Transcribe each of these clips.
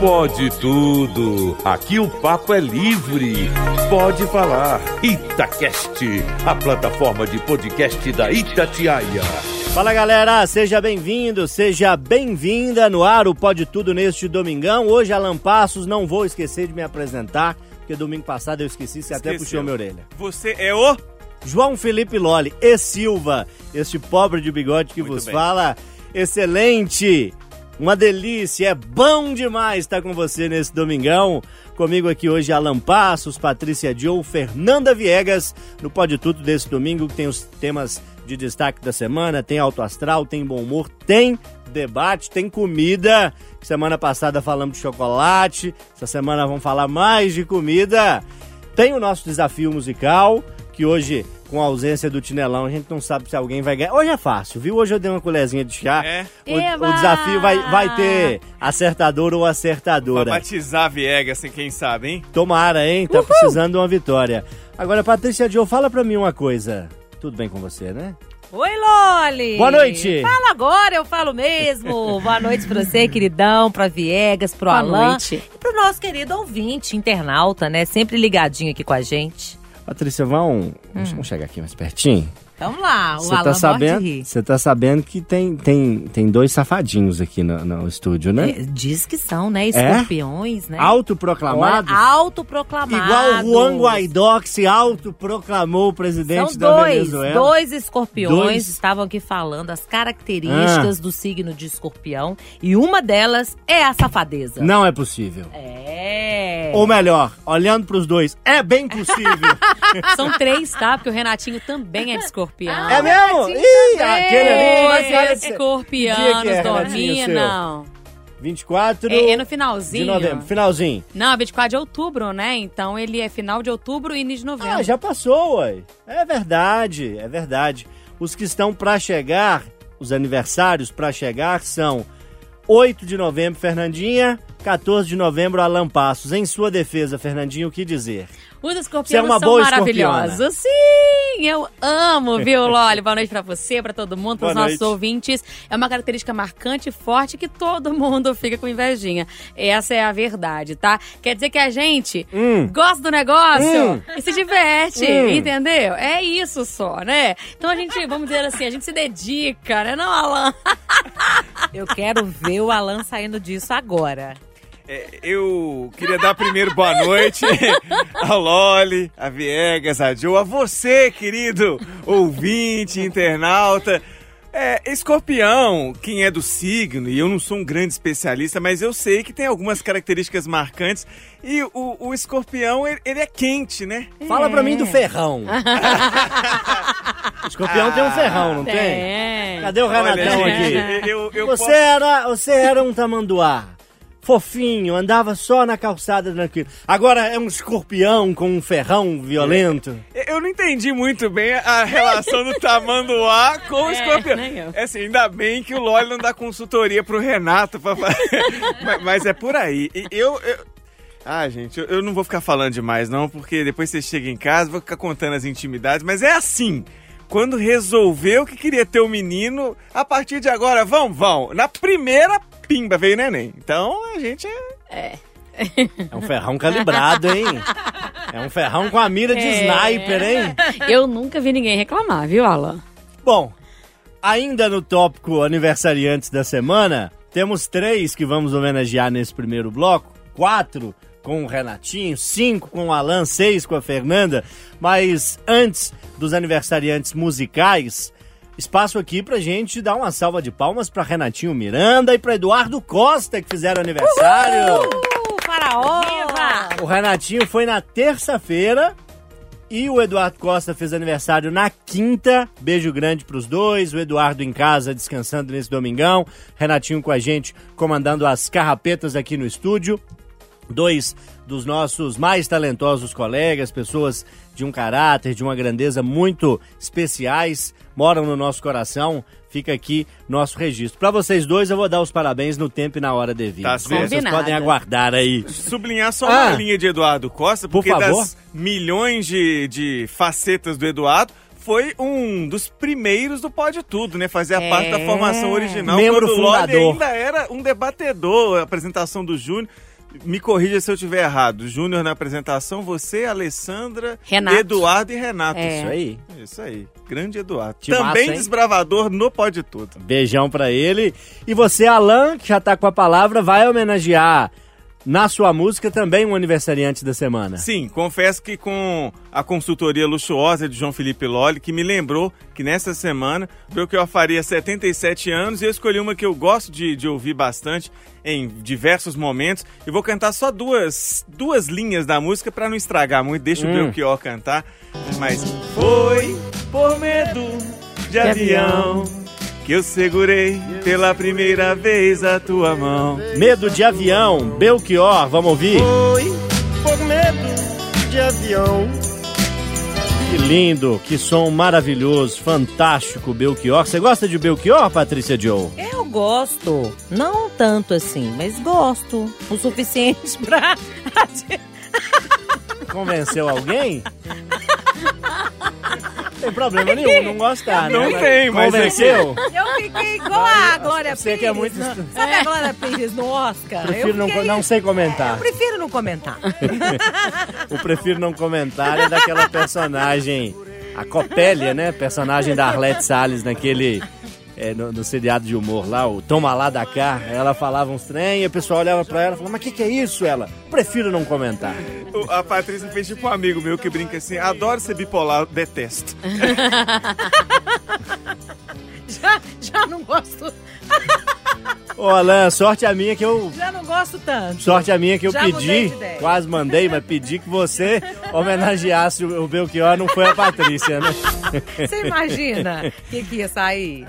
Pode tudo. Aqui o papo é livre. Pode falar. Itacast, a plataforma de podcast da Itatiaia. Fala galera, seja bem-vindo, seja bem-vinda no ar o Pode Tudo neste domingão. Hoje Alan Passos, não vou esquecer de me apresentar, porque domingo passado eu esqueci, você até Esqueceu. puxou minha orelha. Você é o. João Felipe Loli e Silva, este pobre de bigode que Muito vos bem. fala. Excelente! Uma delícia, é bom demais estar com você nesse domingão. Comigo aqui hoje Alan Passos, Patrícia Joe, Fernanda Viegas, no Pode Tudo desse domingo, que tem os temas de destaque da semana, tem alto astral, tem bom humor, tem debate, tem comida. Semana passada falamos de chocolate, essa semana vamos falar mais de comida. Tem o nosso desafio musical, que hoje, com a ausência do Tinelão, a gente não sabe se alguém vai ganhar. Hoje é fácil, viu? Hoje eu dei uma colherzinha de chá. É. O, o desafio vai, vai ter acertador ou Pra acertadora. batizar a Viegas, assim, quem sabe, hein? Tomara, hein? Tá precisando de uma vitória. Agora, Patrícia Joe, fala pra mim uma coisa. Tudo bem com você, né? Oi, Loli! Boa noite. Fala agora, eu falo mesmo. Boa noite pra você, queridão, pra Viegas, pro Boa Alan. noite. E pro nosso querido ouvinte, internauta, né? Sempre ligadinho aqui com a gente. Patrícia, vamos, vamos chegar aqui mais pertinho. Vamos lá, o Você Alan tá sabendo? Você tá sabendo que tem, tem, tem dois safadinhos aqui no, no estúdio, né? É, diz que são, né? Escorpiões, né? Autoproclamados. Olha, autoproclamados. Igual o Juan Guaidó que se autoproclamou o presidente São da dois, Venezuela. dois escorpiões Dois. estavam aqui falando as características do signo de escorpião. E uma delas é a safadeza. Não é possível. É. Ou melhor, olhando pros dois, é bem possível. São três, tá? Porque o Renatinho também é de escorpião. é mesmo? Ih, também. aquele ali. Você é escorpiano, é, dorminha, não. 24 É, é no de finalzinho. novembro, finalzinho. Não, 24 de outubro, né? Então ele é final de outubro e início de novembro. Ah, já passou, ué. É verdade, é verdade. Os que estão pra chegar, os aniversários pra chegar são 8 de novembro, Fernandinha, 14 de novembro, Alan Passos. Em sua defesa, Fernandinho, o que dizer? Os é escorpianos uma são boa maravilhosos. Sim, eu amo, viu, Loli? Boa noite pra você, pra todo mundo, pros Boa nossos noite. ouvintes. É uma característica marcante e forte que todo mundo fica com invejinha. Essa é a verdade, tá? Quer dizer que a gente Hum. gosta do negócio Hum. e se diverte, Hum. entendeu? É isso só, né? Então a gente, vamos dizer assim, a gente se dedica, né, não, Alan? Eu quero ver o Alan saindo disso agora. É, eu queria dar primeiro boa noite a Loli, a Viegas, a Joe, a você, querido ouvinte, internauta. É, escorpião, quem é do signo, e eu não sou um grande especialista, mas eu sei que tem algumas características marcantes. E o, o escorpião, ele, ele é quente, né? Fala pra mim do ferrão. o escorpião tem um ferrão, não tem? Tem. Cadê o Renatão aqui? eu, eu Você posso- era, você era um tamanduá. Fofinho, andava só na calçada tranquilo. Agora é um escorpião com um ferrão violento. Eu não entendi muito bem a relação do tamanduá com o É, escorpião. É assim, ainda bem que o Loli não dá consultoria pro Renato. Pra... fa- mas, mas é por aí. E eu... eu- Ah, gente, eu, eu não vou ficar falando demais não, porque depois você chega em casa, vou ficar contando as intimidades, mas é assim... Quando resolveu que queria ter o menino, a partir de agora, vão, vão. Na primeira pimba veio neném. Então a gente é. É um ferrão calibrado, hein? É um ferrão com a mira de É. sniper, hein? Eu nunca vi ninguém reclamar, viu, Alan? Bom, ainda no tópico aniversariantes da semana, temos três que vamos homenagear nesse primeiro bloco. Quatro com o Renatinho, cinco com o Alan, seis com a Fernanda. Mas antes dos aniversariantes musicais, espaço aqui pra gente dar uma salva de palmas pra Renatinho Miranda e pra Eduardo Costa, que fizeram aniversário. Uh, faraó! Viva! O Renatinho foi na terça-feira e o Eduardo Costa fez aniversário na quinta. Beijo grande pros dois. O Eduardo em casa descansando nesse domingão. Renatinho com a gente comandando as carrapetas aqui no estúdio. Dois dos nossos mais talentosos colegas, pessoas de um caráter, de uma grandeza muito especiais, moram no nosso coração. Fica aqui nosso registro. Para vocês dois, eu vou dar os parabéns no tempo e na hora devida. Tá certo. Vocês podem aguardar aí. sublinhar só Ah. uma linha de Eduardo Costa, Por porque favor. das milhões de, de facetas do Eduardo, foi um dos primeiros do Pode Tudo, né? Fazia É. parte da formação original. Membro quando o Loli fundador. ainda era um debatedor, a apresentação do Júnior. Me corrija se eu estiver errado. Júnior na apresentação, você, Alessandra, Renato. Eduardo e Renato. É. Isso aí. Isso aí. Grande Eduardo. Timaço, Também hein? desbravador no Pode Tudo. Beijão pra ele. E você, Alan, que já tá com a palavra, vai homenagear na sua música também um aniversariante da semana. Sim, confesso que com a consultoria luxuosa de João Felipe Lolli, que me lembrou que nessa semana eu que eu faria 77 anos e eu escolhi uma que eu gosto de, de ouvir bastante em diversos momentos. E vou cantar só duas, duas linhas da música para não estragar muito. Deixa o Hum. Belchior cantar. Mas foi por medo de avião que eu segurei pela primeira vez a tua mão. Medo de avião, Belchior, vamos ouvir? Foi por medo de avião. Que lindo, que som maravilhoso, fantástico, Belchior. Você gosta de Belchior, Patrícia Joe? Eu gosto. Não tanto assim, mas gosto. O suficiente pra. Convenceu alguém? Não tem problema nenhum, não gostar, né? Não tem, mas é Convenceu? Eu fiquei igual a Glória Você que é muito- no- Sabe a Glória Pires no Oscar? Prefiro eu não, fiquei- não sei comentar. Eu prefiro não comentar. O prefiro não comentar é daquela personagem, a Copélia, né? Personagem da Arlette Salles naquele. É, no, no seriado de humor lá, o Toma lá da cá. Ela falava uns trem e o pessoal olhava pra ela e falava, mas o que, que é isso? Ela, prefiro não comentar. O- A Patrícia fez tipo um amigo meu que brinca assim: adoro ser bipolar, detesto. Já, já não gosto. Ô, Alan, sorte a minha que eu. Já não gosto tanto. Sorte a minha que eu Já mudei pedi, de ideia. quase mandei, mas pedi que você homenageasse o o Belchior, não foi a Patrícia, né? Você imagina o que, que ia sair?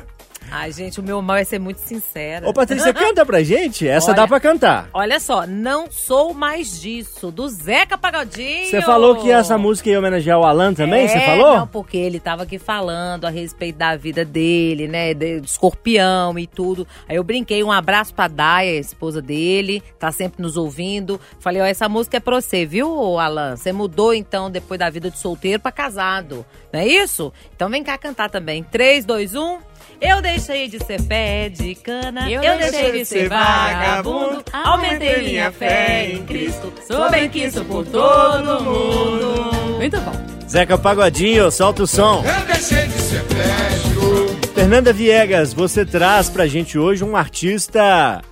Ai, gente, o meu mal é ser muito sincera. Ô, Patrícia, canta pra gente? Essa Olha. dá pra cantar. Olha só, não sou mais disso, do Zeca Pagodinho. Você falou que essa música ia homenagear o Alan também, você É, falou? Não, porque ele tava aqui falando a respeito da vida dele, né? De escorpião e tudo. Aí eu brinquei, um abraço pra Daya, esposa dele, tá sempre nos ouvindo. Falei, ó, essa música é pra você, viu, Alan? Você mudou então depois da vida de solteiro pra casado, não é isso? Então vem cá cantar também. 3, 2, 1. Eu deixei de ser pé de cana, eu, deixei de ser vagabundo, aumentei minha fé em Cristo, sou bem quisto por todo mundo. Muito bom. Zeca Pagodinho, solta o som. Eu deixei de ser velho. Fernanda Viegas, você traz pra gente hoje um artista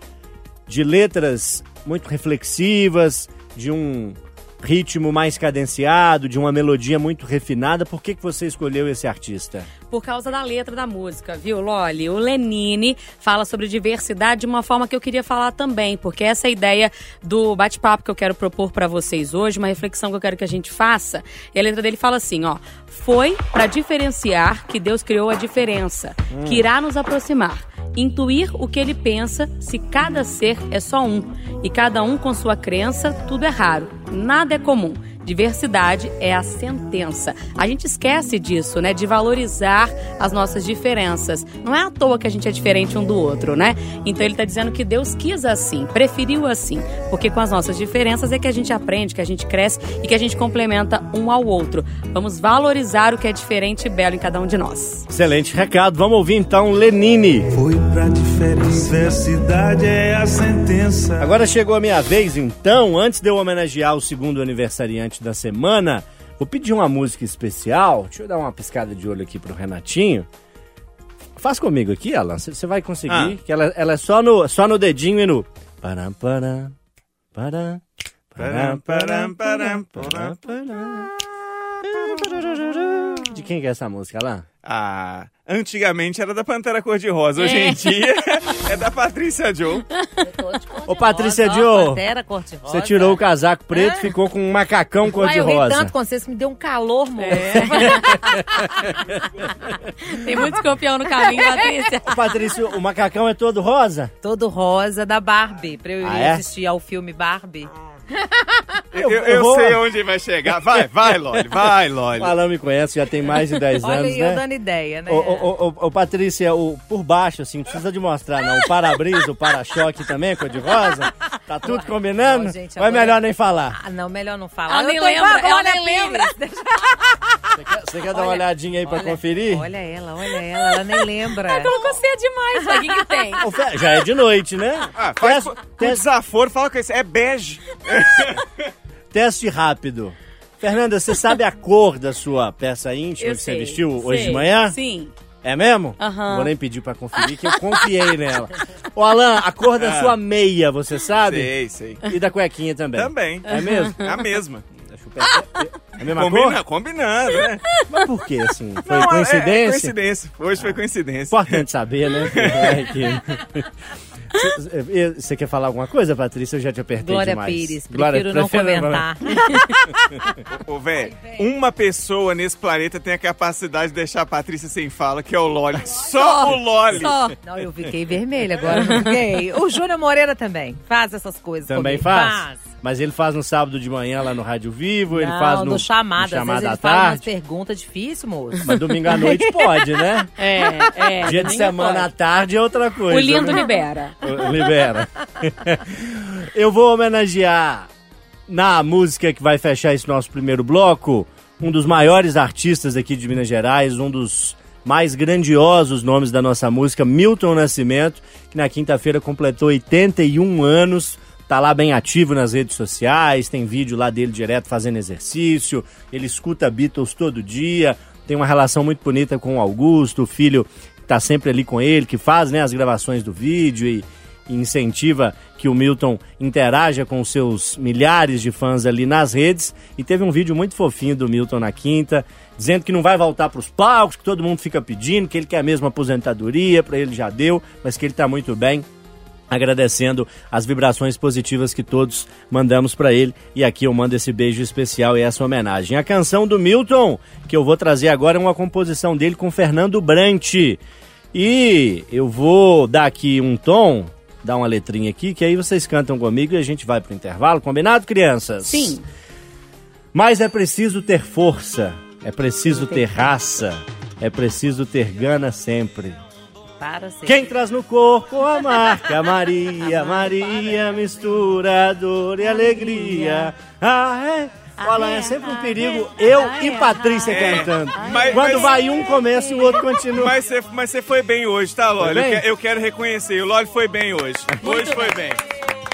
de letras muito reflexivas, de um ritmo mais cadenciado, de uma melodia muito refinada. Por que, que você escolheu esse artista? Por causa da letra da música, viu, Loli? O Lenine fala sobre diversidade de uma forma que eu queria falar também, porque essa é a ideia do bate-papo que eu quero propor pra vocês hoje, uma reflexão que eu quero que a gente faça. E a letra dele fala assim, ó: "Foi pra diferenciar que Deus criou a diferença, que irá nos aproximar." Intuir o que ele pensa se cada ser é só um e cada um com sua crença, tudo é raro, nada é comum. Diversidade é a sentença. A gente esquece disso, né? De valorizar as nossas diferenças. Não é à toa que a gente é diferente um do outro, né? Então ele está dizendo que Deus quis assim, preferiu assim. Porque com as nossas diferenças é que a gente aprende, que a gente cresce e que a gente complementa um ao outro. Vamos valorizar o que é diferente e belo em cada um de nós. Excelente recado. Vamos ouvir então Lenine. Foi pra diferença. Diversidade é a sentença. Agora chegou a minha vez, então, antes de eu homenagear o segundo aniversariante da semana, vou pedir uma música especial. Deixa eu dar uma piscada de olho aqui pro Renatinho. Faz comigo aqui, Alan. Você vai conseguir. Ah. Que ela, ela é só no, só no dedinho e no. Param, param, param, Param, param, param, param. De quem que é essa música, Alan? Ah, antigamente era da Pantera Cor-de-Rosa, hoje em dia é da Patrícia Joe. Ô, Patrícia Joe, Pantera cor-de-rosa. Você tirou o casaco preto, É? ficou com um macacão Uai, eu ri cor-de-rosa. tanto com vocês que me deu um calor, moço. Tem muito escorpião no caminho, Patrícia. Ô, Patrícia, o macacão é todo rosa? Todo rosa da Barbie, pra eu ir Ah, é? assistir ao filme Barbie. Eu, eu- eu eu vou- sei onde vai chegar. Vai, vai, Loli, vai, Loli. O Alan me conhece, já tem mais de 10 Olha anos, aí, eu né? dando ideia, né? Ô, ô, ô, ô, Patrícia, o, por baixo, assim, não precisa de mostrar, não. O para-brisa, o para-choque também, cor de rosa. Tá tudo combinando? Não, gente, Ou é agora- melhor nem falar? Ah, não, melhor não falar. Ela Eu nem lembra, igual a ela Glória nem lembra. Pires. Você quer, você quer dar uma olhadinha aí pra Olha- conferir? Olha ela, olha ela, ela nem lembra. Colocou cedo demais, mas o que, que tem? Já é de noite, né? Ah, faz Teste- com, teste- desaforo, fala com isso. É bege. Teste rápido. Fernanda, você sabe a cor da sua peça íntima Eu que você sei, vestiu hoje de sei, manhã? Sim. É mesmo? Aham. Vou nem pedir pra conferir, que eu confiei nela. Ô, Alan, a cor da Ah. sua meia, você sabe? Sei, sei. E da cuequinha também. Também. É mesmo? A mesma. Deixa eu pegar. É a mesma Combina, cor? combinando, né? Mas por quê, assim? Foi Não, é- coincidência? É, coincidência. Hoje foi coincidência. Importante saber, né? É Você- Você quer falar alguma coisa, Patrícia? Eu já te apertei Glória demais. Pires, Glória, prefiro não comentar. Ô, velho, uma pessoa nesse planeta tem a capacidade de deixar a Patrícia sem fala, que é o Loli. Só, o Loli. Só. Não, eu fiquei vermelha agora, não fiquei. O Júnior Moreira também faz essas coisas Também comigo. faz? Mas ele faz no sábado de manhã lá no Rádio Vivo, ele Não, faz no, no chamada. no Às vezes chamada ele à faz umas tarde. perguntas difíceis, moço. Mas domingo à noite pode, né? É, é. Dia de semana à pode. tarde é outra coisa. O lindo né? libera. Libera. Eu vou homenagear na música que vai fechar esse nosso primeiro bloco um dos maiores artistas aqui de Minas Gerais, um dos mais grandiosos nomes da nossa música, Milton Nascimento, que na quinta-feira completou 81 anos. Tá lá bem ativo nas redes sociais, tem vídeo lá dele direto fazendo exercício, ele escuta Beatles todo dia, tem uma relação muito bonita com o Augusto, o filho que tá sempre ali com ele, que faz né, as gravações do vídeo e, e incentiva que o Milton interaja com seus milhares de fãs ali nas redes. E teve um vídeo muito fofinho do Milton na quinta, dizendo que não vai voltar para os palcos, que todo mundo fica pedindo, que ele quer mesmo aposentadoria, para ele já deu, mas que ele tá muito bem agradecendo as vibrações positivas que todos mandamos para ele. E aqui eu mando esse beijo especial e essa homenagem. A canção do Milton, que eu vou trazer agora, é uma composição dele com Fernando Brant. E eu vou dar aqui um tom, dar uma letrinha aqui, que aí vocês cantam comigo e a gente vai pro intervalo. Combinado, crianças? Sim. Mas é preciso ter força, é preciso ter raça, é preciso ter gana sempre. Para ser. Quem traz no corpo a marca Maria, Maria mistura dor e alegria. Ah, é. Olha, é sempre um perigo eu e Patrícia cantando. Mas- Quando mas- vai um começa e o outro continua. Mas você, mas você foi bem hoje, tá, Loli? Foi Eu, bem? que- eu quero reconhecer. O Loli foi bem hoje. Hoje foi bem.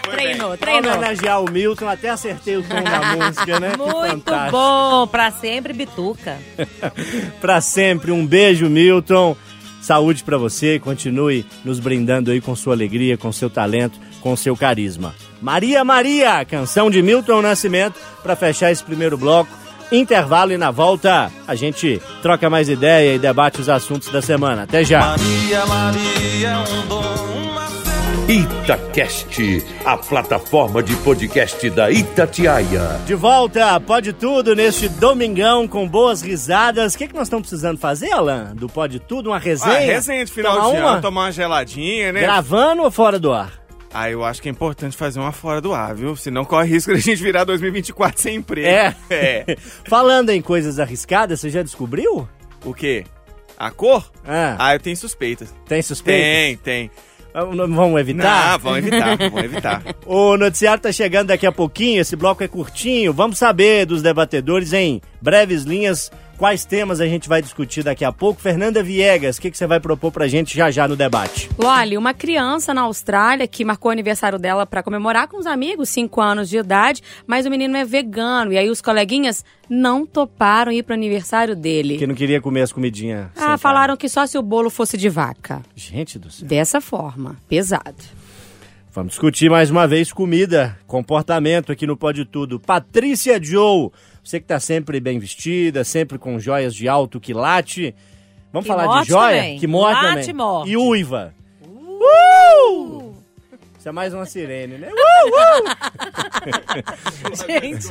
Foi Treinou, bem. Pra treinou. homenagear o Milton, até acertei o tom da música, né? Que Muito fantástico. bom, pra sempre bituca. Pra sempre, um beijo, Milton. Saúde pra você, continue nos brindando aí com sua alegria, com seu talento, com seu carisma. Maria Maria, canção de Milton Nascimento, pra fechar esse primeiro bloco. Intervalo e na volta a gente troca mais ideia e debate os assuntos da semana. Até já. Maria, Maria é um dom, uma Itacast, a plataforma de podcast da Itatiaia. De volta, pode tudo neste domingão com boas risadas. O que, que nós estamos precisando fazer, Alan? Do Pode Tudo? Uma resenha? Ah, resenha de final Tomar de uma? ano, tomar uma geladinha, né? Gravando ou fora do ar? Ah, eu acho que é importante fazer uma fora do ar, viu? Senão corre risco de a gente virar 2024 sem emprego. É. É. Falando em coisas arriscadas, você já descobriu? O quê? A cor? Ah, Ah, eu tenho suspeitas. tem suspeita? Tem, tem. Ah, Vamos evitar? Não, vamos evitar, vamos evitar. O noticiário tá chegando daqui a pouquinho, esse bloco é curtinho. Vamos saber dos debatedores em breves linhas quais temas a gente vai discutir daqui a pouco. Fernanda Viegas, o que, que você vai propor pra gente já já no debate? Loli, uma criança na Austrália que marcou o aniversário dela pra comemorar com os amigos, 5 anos de idade, mas o menino é vegano. E aí os coleguinhas não toparam ir pro aniversário dele. Que não queria comer as comidinhas. Ah, carne. falaram que só se o bolo fosse de vaca. Gente do céu. Dessa forma, pesado. Vamos discutir mais uma vez comida, comportamento aqui no Pode Tudo. Patrícia Joe, você que tá sempre bem vestida, sempre com joias de alto quilate. Vamos Que falar de joia? também. Que morte Late também. morte. E uiva. Uh! Isso é mais uma sirene, né? Gente,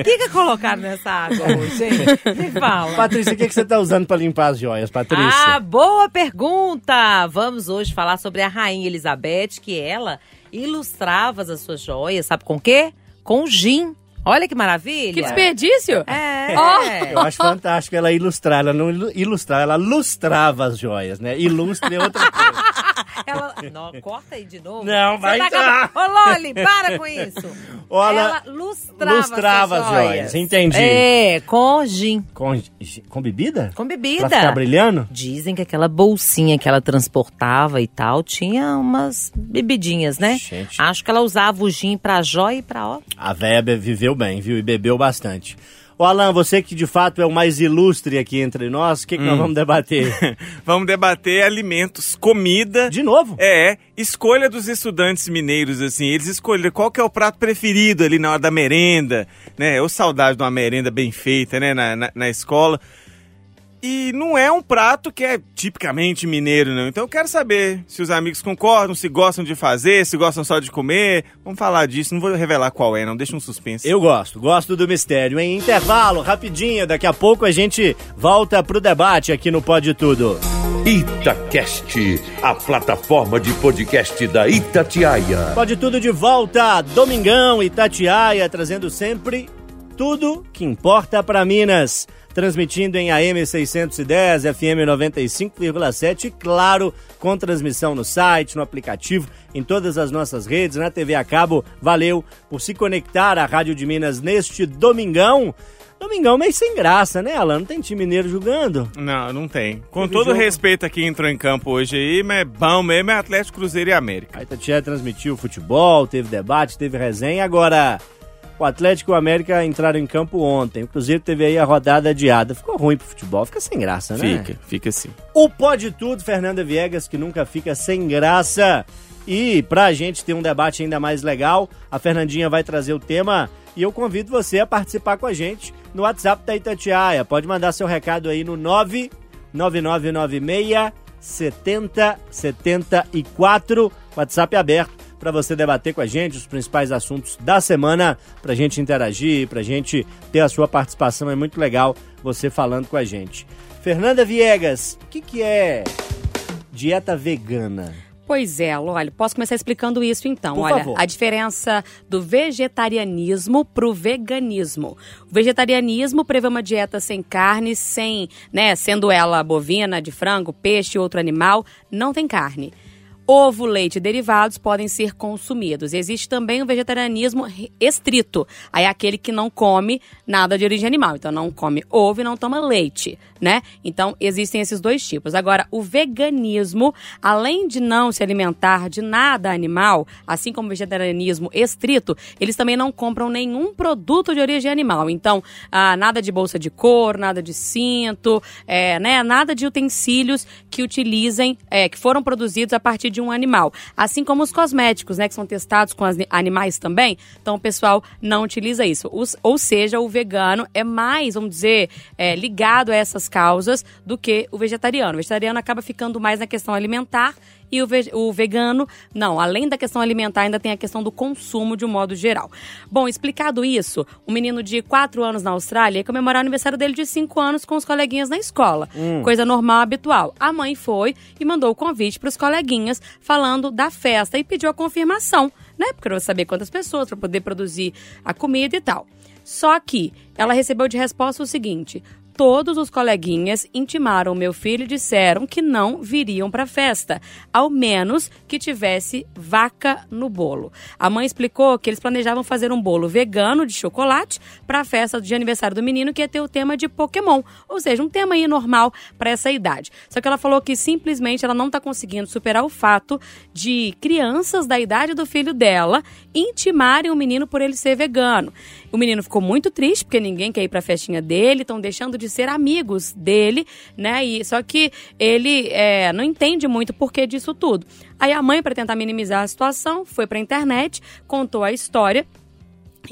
o que que colocaram nessa água hoje, gente? Me fala. Patrícia, o que, que você tá usando pra limpar as joias, Patrícia? Ah, boa pergunta! Vamos hoje falar sobre a Rainha Elizabeth, que ela ilustrava as suas joias, sabe com o quê? Com gin. Olha que maravilha! Que desperdício! É. Eu acho fantástico ela ilustrar, ela não ilu- ilustrar, ela lustrava as joias, né? Ilustre é outra coisa. Ela, Não, corta aí de novo. Não, vai tá entrar. Ô, Loli, para com isso. Olha, Ela lustrava, lustrava as joias, entendi. É, com gin. Com, com bebida? Com bebida. Pra ficar brilhando? Dizem que aquela bolsinha que ela transportava e tal tinha umas bebidinhas, né? Gente. Acho que ela usava o gin pra jóia e pra ó. A véia viveu bem, viu? E bebeu bastante. Ô, Alan, você que de fato é o mais ilustre aqui entre nós, o que, que Hum. nós vamos debater? Vamos debater alimentos, comida. De novo? É, escolha dos estudantes mineiros, assim, eles escolheram qual que é o prato preferido ali na hora da merenda, né? Ou saudade de uma merenda bem feita, né, na, na, na escola. E não é um prato que é tipicamente mineiro, não. Então eu quero saber se os amigos concordam, se gostam de fazer, se gostam só de comer. Vamos falar disso, não vou revelar qual é, não, deixa um suspense. Eu gosto, gosto do mistério. Em intervalo, rapidinho, daqui a pouco a gente volta pro debate aqui no Pode Tudo. Itacast, a plataforma de podcast da Itatiaia. Pode Tudo de volta, Domingão, Itatiaia, trazendo sempre tudo que importa para Minas. Transmitindo em AM 610, FM 95,7 e, claro, com transmissão no site, no aplicativo, em todas as nossas redes, na TV a cabo. Valeu por se conectar à Rádio de Minas neste domingão. Domingão meio sem graça, né, Alan? Não tem time mineiro jogando? Não, não tem. Com Teve todo jogo? respeito a quem entrou em campo hoje aí, mas é bom mesmo é Atlético Cruzeiro e América. A Itatiaia transmitiu futebol, teve debate, teve resenha. Agora, o Atlético e o América entraram em campo ontem. Cruzeiro teve aí a rodada adiada. Ficou ruim pro futebol, fica sem graça, né? Fica, fica assim. O Pode Tudo, Fernanda Viegas, que nunca fica sem graça. E pra gente ter um debate ainda mais legal, a Fernandinha vai trazer o tema e eu convido você a participar com a gente no WhatsApp da Itatiaia. Pode mandar seu recado aí no 99996 7074. WhatsApp aberto para você debater com a gente os principais assuntos da semana, pra gente interagir, pra gente ter a sua participação. É muito legal você falando com a gente. Fernanda Viegas, o que, que é dieta vegana? Pois é, olha, posso começar explicando isso então. Por olha, favor. a diferença do vegetarianismo pro veganismo. O vegetarianismo prevê uma dieta sem carne, sem, né, sendo ela bovina, de frango, peixe, outro animal, não tem carne. Ovo, leite e derivados podem ser consumidos. Existe também o vegetarianismo estrito. Aí é aquele que não come nada de origem animal. Então não come ovo e não toma leite, né? Então existem esses dois tipos. Agora, o veganismo, além de não se alimentar de nada animal, assim como o vegetarianismo estrito, eles também não compram nenhum produto de origem animal. Então, ah, nada de bolsa de couro, nada de cinto, é, né? Nada de utensílios que utilizem, é, que foram produzidos a partir de um animal. Assim como os cosméticos, né? Que são testados com as- animais também. Então, o pessoal não utiliza isso. Os- ou seja, o vegano é mais, vamos dizer, é, ligado a essas causas do que o vegetariano. O vegetariano acaba ficando mais na questão alimentar e o, ve- o vegano, não, além da questão alimentar, ainda tem a questão do consumo de um modo geral. Bom, explicado isso, um menino de 4 anos na Austrália ia comemorar o aniversário dele de 5 anos com os coleguinhas na escola. Coisa normal, habitual. A mãe foi e mandou o convite para os coleguinhas falando da festa e pediu a confirmação, né? Porque eu saber quantas pessoas para poder produzir a comida e tal. Só que ela recebeu de resposta o seguinte: todos os coleguinhas intimaram meu filho e disseram que não viriam para a festa, ao menos que tivesse vaca no bolo. A mãe explicou que eles planejavam fazer um bolo vegano de chocolate para a festa de aniversário do menino, que ia ter o tema de Pokémon, ou seja, um tema aí normal para essa idade. Só que ela falou que simplesmente ela não está conseguindo superar o fato de crianças da idade do filho dela intimarem o menino por ele ser vegano. O menino ficou muito triste porque ninguém quer ir para a festinha dele, estão deixando de ser amigos dele, né? E só que ele é, não entende muito o porquê disso tudo. Aí a mãe, para tentar minimizar a situação, foi para a internet, contou a história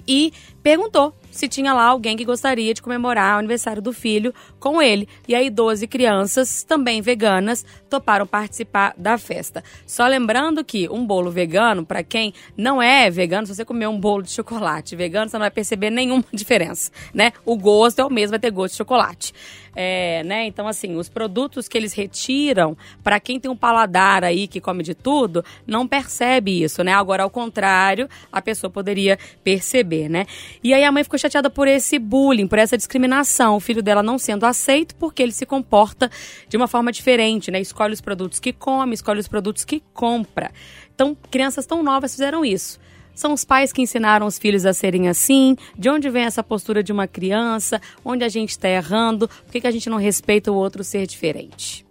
e perguntou se tinha lá alguém que gostaria de comemorar o aniversário do filho com ele. E aí 12 crianças, também veganas, toparam participar da festa. Só lembrando que um bolo vegano, para quem não é vegano, se você comer um bolo de chocolate vegano, você não vai perceber nenhuma diferença, né? O gosto é o mesmo, vai ter gosto de chocolate. É, né? Então, assim, os produtos que eles retiram, para quem tem um paladar aí que come de tudo, não percebe isso, né? Agora, ao contrário, a pessoa poderia perceber, né? E aí a mãe ficou chateada por esse bullying, por essa discriminação. O filho dela não sendo aceito porque ele se comporta de uma forma diferente, né? Escolhe os produtos que come, escolhe os produtos que compra. Então, crianças tão novas fizeram isso. São os pais que ensinaram os filhos a serem assim? De onde vem essa postura de uma criança? Onde a gente está errando? Por que, que a gente não respeita o outro ser diferente?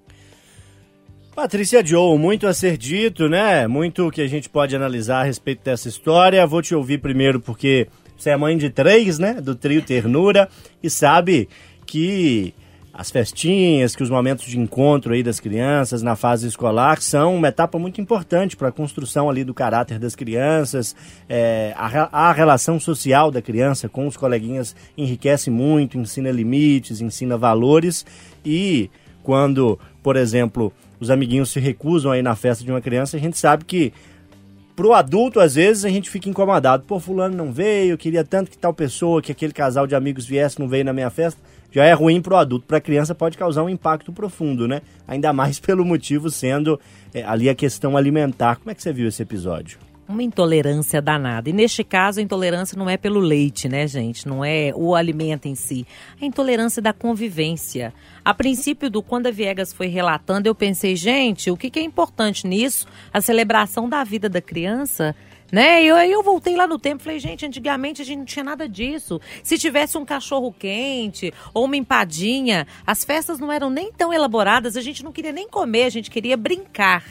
Patrícia Joe, muito a ser dito, né? Muito que a gente pode analisar a respeito dessa história. Vou te ouvir primeiro porque você é mãe de três, né? Do trio Ternura e sabe que as festinhas, que os momentos de encontro aí das crianças na fase escolar são uma etapa muito importante para a construção ali do caráter das crianças. É, a, a, relação social da criança com os coleguinhas enriquece muito, ensina limites, ensina valores e quando, por exemplo, os amiguinhos se recusam aí na festa de uma criança, a gente sabe que pro adulto, às vezes, a gente fica incomodado. Pô, fulano não veio, queria tanto que tal pessoa, que aquele casal de amigos viesse, não veio na minha festa. Já é ruim pro adulto. Pra criança pode causar um impacto profundo, né? Ainda mais pelo motivo sendo é, ali a questão alimentar. Como é que você viu esse episódio? uma intolerância danada. E neste caso, a intolerância não é pelo leite, né, gente? Não é o alimento em si. A intolerância da convivência. A princípio do quando a Viegas foi relatando, eu pensei, gente, o que, que é importante nisso? A celebração da vida da criança né? E aí eu voltei lá no tempo e falei, gente, antigamente a gente não tinha nada disso. Se tivesse um cachorro quente ou uma empadinha, as festas não eram nem tão elaboradas, a gente não queria nem comer, a gente queria brincar.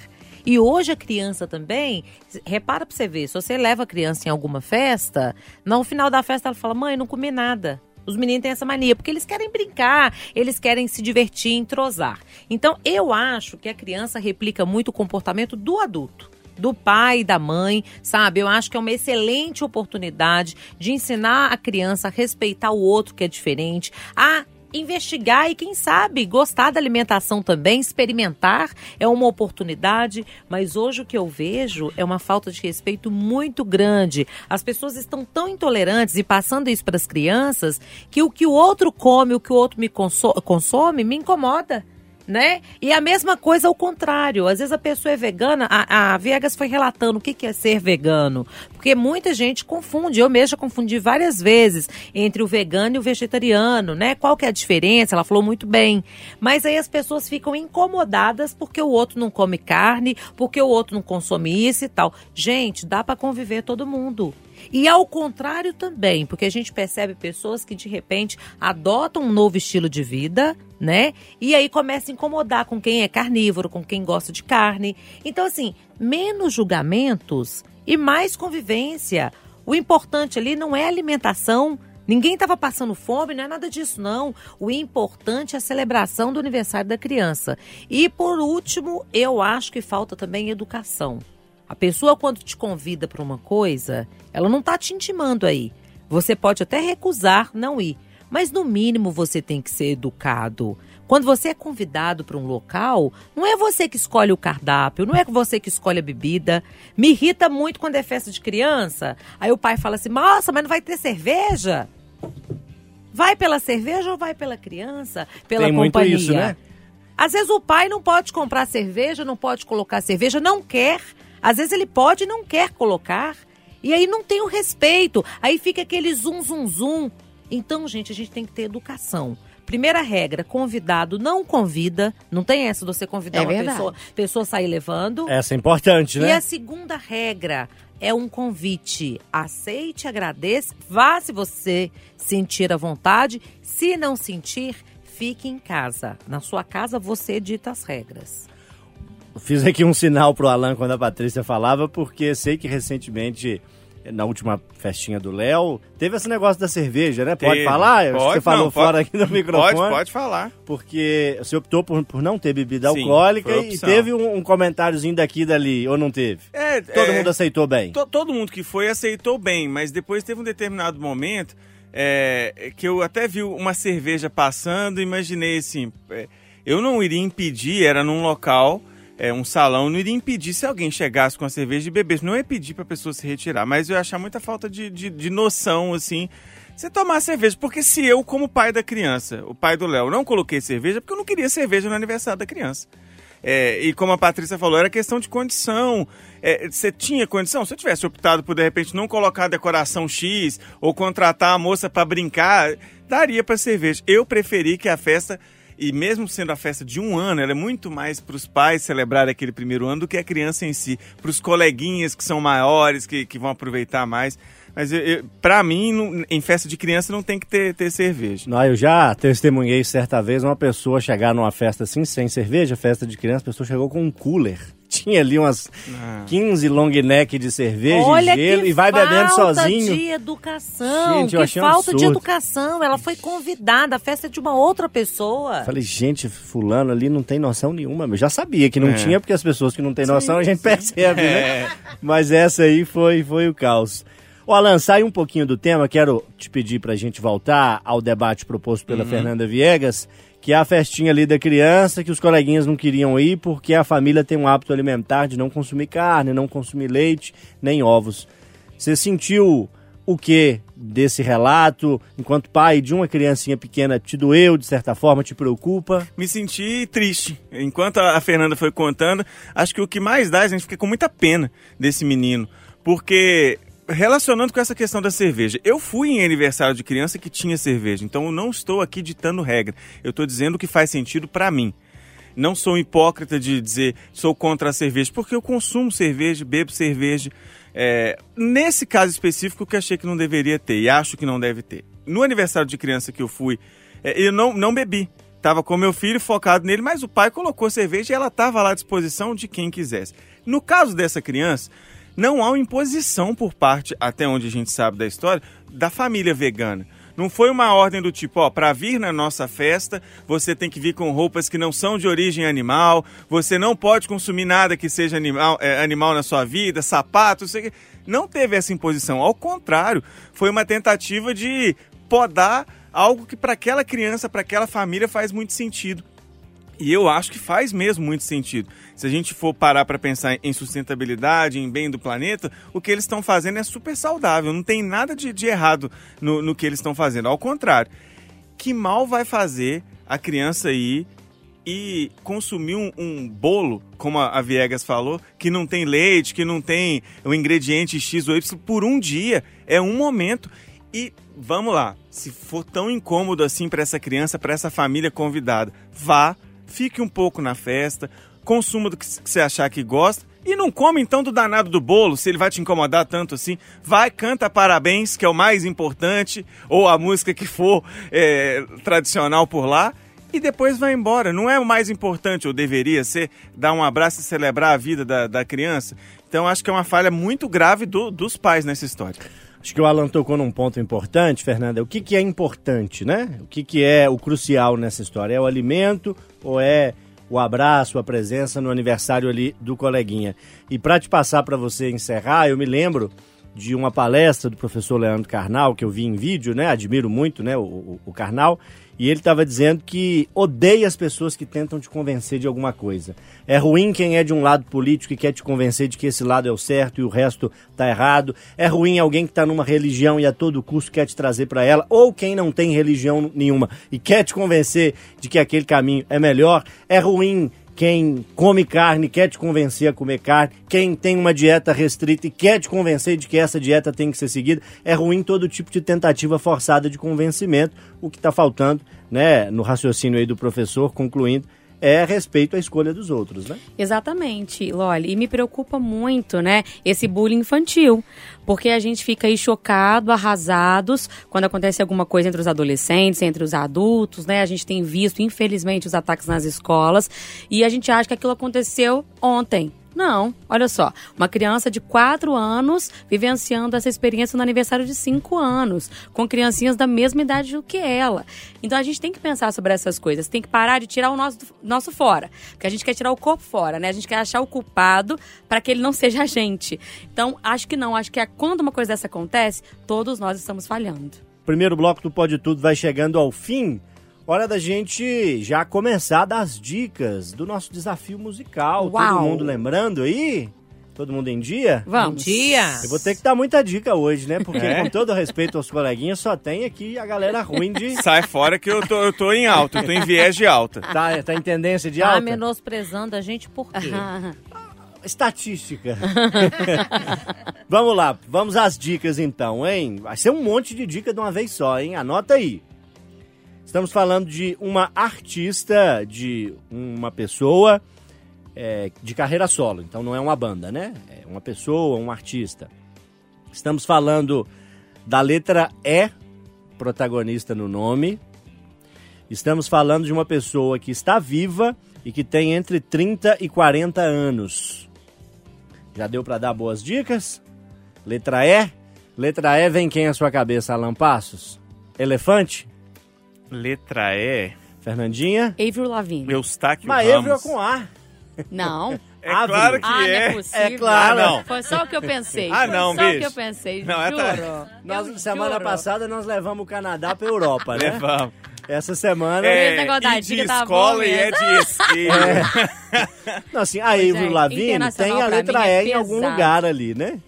E hoje a criança também, repara pra você ver, se você leva a criança em alguma festa, no final da festa ela fala: mãe, não comi nada. Os meninos têm essa mania, porque eles querem brincar, eles querem se divertir, entrosar. Então, eu acho que a criança replica muito o comportamento do adulto do pai e da mãe, sabe? Eu acho que é uma excelente oportunidade de ensinar a criança a respeitar o outro que é diferente, a investigar e, quem sabe, gostar da alimentação também, experimentar é uma oportunidade, mas hoje o que eu vejo é uma falta de respeito muito grande. As pessoas estão tão intolerantes e passando isso para as crianças que o que o outro come, o que o outro me consome, me incomoda né? E a mesma coisa ao contrário. Às vezes a pessoa é vegana, a, a Viegas foi relatando o que, que é ser vegano. Porque muita gente confunde, eu mesma confundi várias vezes entre o vegano e o vegetariano, né? Qual que é a diferença? Ela falou muito bem. Mas aí as pessoas ficam incomodadas porque o outro não come carne, porque o outro não consome isso e tal. Gente, dá para conviver todo mundo. E ao contrário também, porque a gente percebe pessoas que de repente adotam um novo estilo de vida, né? E aí começa a incomodar com quem é carnívoro, com quem gosta de carne. Então, assim, menos julgamentos e mais convivência. O importante ali não é alimentação. Ninguém estava passando fome, não é nada disso, não. O importante é a celebração do aniversário da criança. E por último, eu acho que falta também educação. A pessoa, quando te convida para uma coisa, ela não está te intimando aí. Você pode até recusar não ir, mas no mínimo você tem que ser educado. Quando você é convidado para um local, não é você que escolhe o cardápio, não é você que escolhe a bebida. Me irrita muito quando é festa de criança. Aí o pai fala assim: Nossa, mas não vai ter cerveja? Vai pela cerveja ou vai pela criança? Pela Tem companhia? Muito isso, né? Às vezes o pai não pode comprar cerveja, não pode colocar cerveja, não quer. Às vezes ele pode e não quer colocar. E aí não tem o respeito. Aí fica aquele zum, zum, zum. Então, gente, a gente tem que ter educação. Primeira regra, convidado não convida. Não tem essa de você convidar É uma verdade. pessoa, pessoa sair levando. Essa é importante, E né? a segunda regra é um convite. Aceite, agradeça, vá se você sentir à vontade. Se não sentir, fique em casa. Na sua casa você dita as regras. Fiz aqui um sinal pro Alan quando a Patrícia falava, porque sei que recentemente, na última festinha do Léo, teve esse negócio da cerveja, né? Pode Teve. falar? Pode, Você falou não, fora pode- aqui do microfone. Pode, pode falar. Porque você optou por, por não ter bebida Sim, alcoólica e teve um, um comentáriozinho daqui e dali, ou não teve? É, Todo é, mundo aceitou bem. to- todo mundo que foi aceitou bem, mas depois teve um determinado momento é, que eu até vi uma cerveja passando imaginei assim, é, eu não iria impedir, era num local, é, um salão, não iria impedir se alguém chegasse com a cerveja e bebesse, não ia pedir para a pessoa se retirar, mas eu ia achar muita falta de, de, de noção, assim, você tomar cerveja, porque se eu, como pai da criança, o pai do Léo, não coloquei cerveja, porque eu não queria cerveja no aniversário da criança. É, e como a Patrícia falou, era questão de condição. É, você tinha condição? Se eu tivesse optado por, de repente, não colocar decoração X ou contratar a moça para brincar, daria para cerveja. Eu preferi que a festa e mesmo sendo a festa de um ano, ela é muito mais para os pais celebrar aquele primeiro ano do que a criança em si. Para os coleguinhas que são maiores, que, que vão aproveitar mais. Mas para mim, em festa de criança não tem que ter, ter cerveja. Não, eu já testemunhei certa vez uma pessoa chegar numa festa assim, sem cerveja, festa de criança, a pessoa chegou com um cooler. Tinha ali umas ah. 15 long neck de cerveja Olha e gelo e vai bebendo sozinho. de educação, gente, que falta um de educação. Ela foi convidada, a festa é de uma outra pessoa. Falei, gente, fulano ali não tem noção nenhuma. Eu já sabia que não é. tinha, porque as pessoas que não têm noção sim, a gente sim. percebe, né? É. Mas essa aí foi, foi o caos. O Alan, sai um pouquinho do tema, quero te pedir para a gente voltar ao debate proposto pela uhum. Fernanda Viegas, que é a festinha ali da criança, que os coleguinhas não queriam ir porque a família tem um hábito alimentar de não consumir carne, não consumir leite, nem ovos. Você sentiu o que desse relato? Enquanto pai de uma criancinha pequena, te doeu, de certa forma, te preocupa? Me senti triste. Enquanto a Fernanda foi contando, acho que o que mais dá, a gente fica com muita pena desse menino. Porque relacionando com essa questão da cerveja, eu fui em aniversário de criança que tinha cerveja, então eu não estou aqui ditando regra. Eu estou dizendo que faz sentido para mim. Não sou hipócrita de dizer sou contra a cerveja, porque eu consumo cerveja, bebo cerveja. É, nesse caso específico que achei que não deveria ter e acho que não deve ter. No aniversário de criança que eu fui, é, eu não, não bebi. Tava com meu filho focado nele, mas o pai colocou cerveja e ela estava lá à disposição de quem quisesse. No caso dessa criança, não há uma imposição por parte, até onde a gente sabe da história, da família vegana. Não foi uma ordem do tipo, ó, para vir na nossa festa, você tem que vir com roupas que não são de origem animal, você não pode consumir nada que seja animal, é, animal na sua vida, sapatos, sei Não teve essa imposição. Ao contrário, foi uma tentativa de podar algo que para aquela criança, para aquela família faz muito sentido. E eu acho que faz mesmo muito sentido. Se a gente for parar para pensar em sustentabilidade, em bem do planeta, o que eles estão fazendo é super saudável. Não tem nada de, de errado no, no que eles estão fazendo. Ao contrário, que mal vai fazer a criança ir e consumir um, um, bolo, como a Viegas falou, que não tem leite, que não tem o ingrediente X ou Y por um dia, é um momento. E vamos lá, se for tão incômodo assim para essa criança, para essa família convidada, vá fique um pouco na festa, consuma do que você achar que gosta e não come então do danado do bolo, se ele vai te incomodar tanto assim. Vai, canta parabéns, que é o mais importante, ou a música que for é, tradicional por lá, e depois vai embora. Não é o mais importante, ou deveria ser, dar um abraço e celebrar a vida da, da criança. Então acho que é uma falha muito grave do, dos pais nessa história. Acho que o Alan tocou num ponto importante, Fernanda. O que, que é importante, né? O que, que é o crucial nessa história? É o alimento ou é o abraço, a presença no aniversário ali do coleguinha? E para te passar para você encerrar, eu me lembro de uma palestra do professor Leandro Carnal, que eu vi em vídeo, né? Admiro muito, né? O, o, o Carnal. E ele estava dizendo que odeia as pessoas que tentam te convencer de alguma coisa. É ruim quem é de um lado político e quer te convencer de que esse lado é o certo e o resto está errado. É ruim alguém que está numa religião e a todo custo quer te trazer para ela. Ou quem não tem religião nenhuma e quer te convencer de que aquele caminho é melhor. É ruim quem come carne quer te convencer a comer carne, quem tem uma dieta restrita e quer te convencer de que essa dieta tem que ser seguida, é ruim todo tipo de tentativa forçada de convencimento, o que está faltando né, no raciocínio aí do professor, concluindo, é respeito à escolha dos outros, né? Exatamente, Loli. E me preocupa muito, né, esse bullying infantil. Porque a gente fica aí chocado, arrasados, quando acontece alguma coisa entre os adolescentes, entre os adultos, né? A gente tem visto, infelizmente, os ataques nas escolas. E a gente acha que aquilo aconteceu ontem. Não, olha só, uma criança de 4 anos vivenciando essa experiência no aniversário de 5 anos, com criancinhas da mesma idade do que ela. Então a gente tem que pensar sobre essas coisas, tem que parar de tirar o nosso, nosso fora, porque a gente quer tirar o corpo fora, né? A gente quer achar o culpado para que ele não seja a gente. Então acho que não, acho que é quando uma coisa dessa acontece, todos nós estamos falhando. Primeiro bloco do Pode Tudo vai chegando ao fim. Hora da gente já começar das dicas do nosso desafio musical. Uau. Todo mundo lembrando aí? Todo mundo em dia? Bom Vamos. dia. Eu vou ter que dar muita dica hoje, né? Porque, É? com todo respeito aos coleguinhas, só tem aqui a galera ruim de. Sai fora que eu tô, eu tô em alta, eu tô em viés de alta. Tá, tá em tendência de Tá alta? menosprezando a gente por quê? Estatística. vamos lá, vamos às dicas então, hein? Vai ser um monte de dica de uma vez só, hein? Anota aí. Estamos falando de uma artista, de uma pessoa é, de carreira solo. Então não é uma banda, né? É uma pessoa, um artista. Estamos falando da letra E, protagonista no nome. Estamos falando de uma pessoa que está viva e que tem entre 30 e 40 anos. Já deu para dar boas dicas? Letra E. Letra E vem quem à sua cabeça, Alan Passos? Elefante? Letra E, Fernandinha? Avril Lavigne. Eustáquio Mas Avril é Ramos. com A. Não. É Ave. claro que Ah, não é é. possível. É claro. Ah, não. Foi só o que eu pensei. Ah, Foi não, só o bicho. que eu pensei, Não, é tá- juro. Nós, Eu semana juro. passada nós levamos o Canadá pra Europa, né? Levamos. Essa semana. É, da e de tá escola e é de esquerda. Não, assim, a Avril gente, Lavigne tem a letra mim é E em algum lugar ali, né?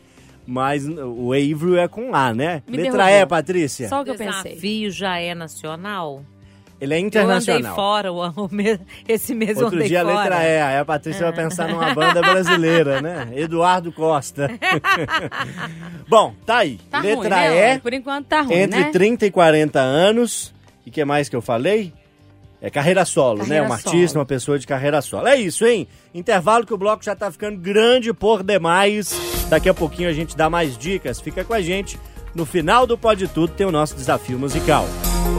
Mas o Avril é com A, né? Me letra derrubou. E, Patrícia. Só o que eu pensei. Desafio já é nacional? Ele é Eu andei internacional. fora o, esse mês eu Outro dia a fora. letra E, aí a Patrícia vai pensar numa banda brasileira, né? Eduardo Costa. Bom, tá aí. Tá letra ruim, né? E, Por enquanto tá ruim, entre né? 30 e 40 anos. E que mais que eu falei? É carreira solo, Carreira né? Um solo. artista, uma pessoa de carreira solo. É isso, hein? Intervalo que o bloco já tá ficando grande por demais. Daqui a pouquinho a gente dá mais dicas. Fica com a gente. No final do Pode Tudo tem o nosso desafio musical.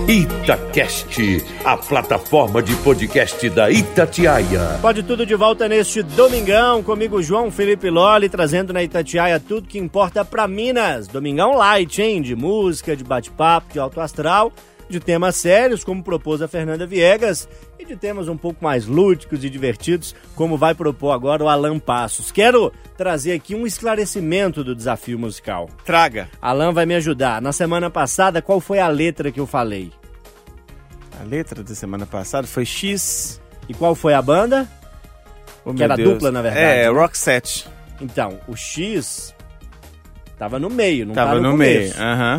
Itacast, a plataforma de podcast da Itatiaia. Pode tudo de volta neste domingão, comigo João Felipe Loli, trazendo na Itatiaia tudo que importa pra Minas. Domingão light, hein? De música, de bate-papo, de alto astral, de temas sérios, como propôs a Fernanda Viegas, e de temas um pouco mais lúdicos e divertidos, como vai propor agora o Alan Passos. Quero trazer aqui um esclarecimento do desafio musical. Traga. Alan vai me ajudar. Na semana passada, qual foi a letra que eu falei? A letra da semana passada foi X. E qual foi a banda? Oh, Que era Deus. dupla, na verdade, É, né? Roxette. Então, o X tava no meio, não Tava tá no, no, meio.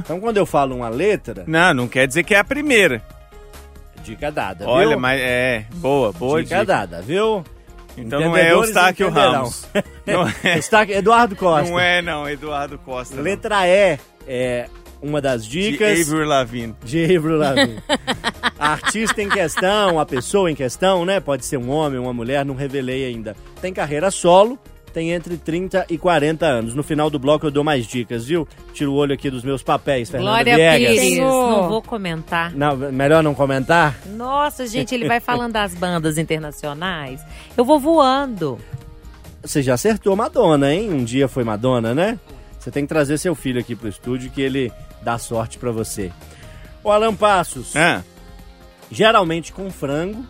Então, quando eu falo uma letra, Não, não quer dizer que é a primeira. dica dada, Olha, viu? mas é. Boa, boa dica, dica. dada, viu? Então não é Eustáquio. Ramos. Não é, Está Eduardo Costa. não é, não. Eduardo Costa. não. Letra E é uma das De dicas Avril Lavigne. de Avril Lavigne. a artista em questão, a pessoa em questão, né? Pode ser um homem, uma mulher, não revelei ainda. Tem carreira solo, tem entre 30 e 40 anos. No final do bloco eu dou mais dicas, viu? Tiro o olho aqui dos meus papéis, Fernanda Glória Viegas. Pires, Senhor. não vou comentar. Não, melhor não comentar? Nossa, gente, ele vai falando das bandas internacionais. Eu vou voando. Você já acertou Madonna, hein? Um dia foi Madonna, né? Você tem que trazer seu filho aqui pro estúdio que ele dá sorte pra você. O Alan Passos, Ah, geralmente com frango.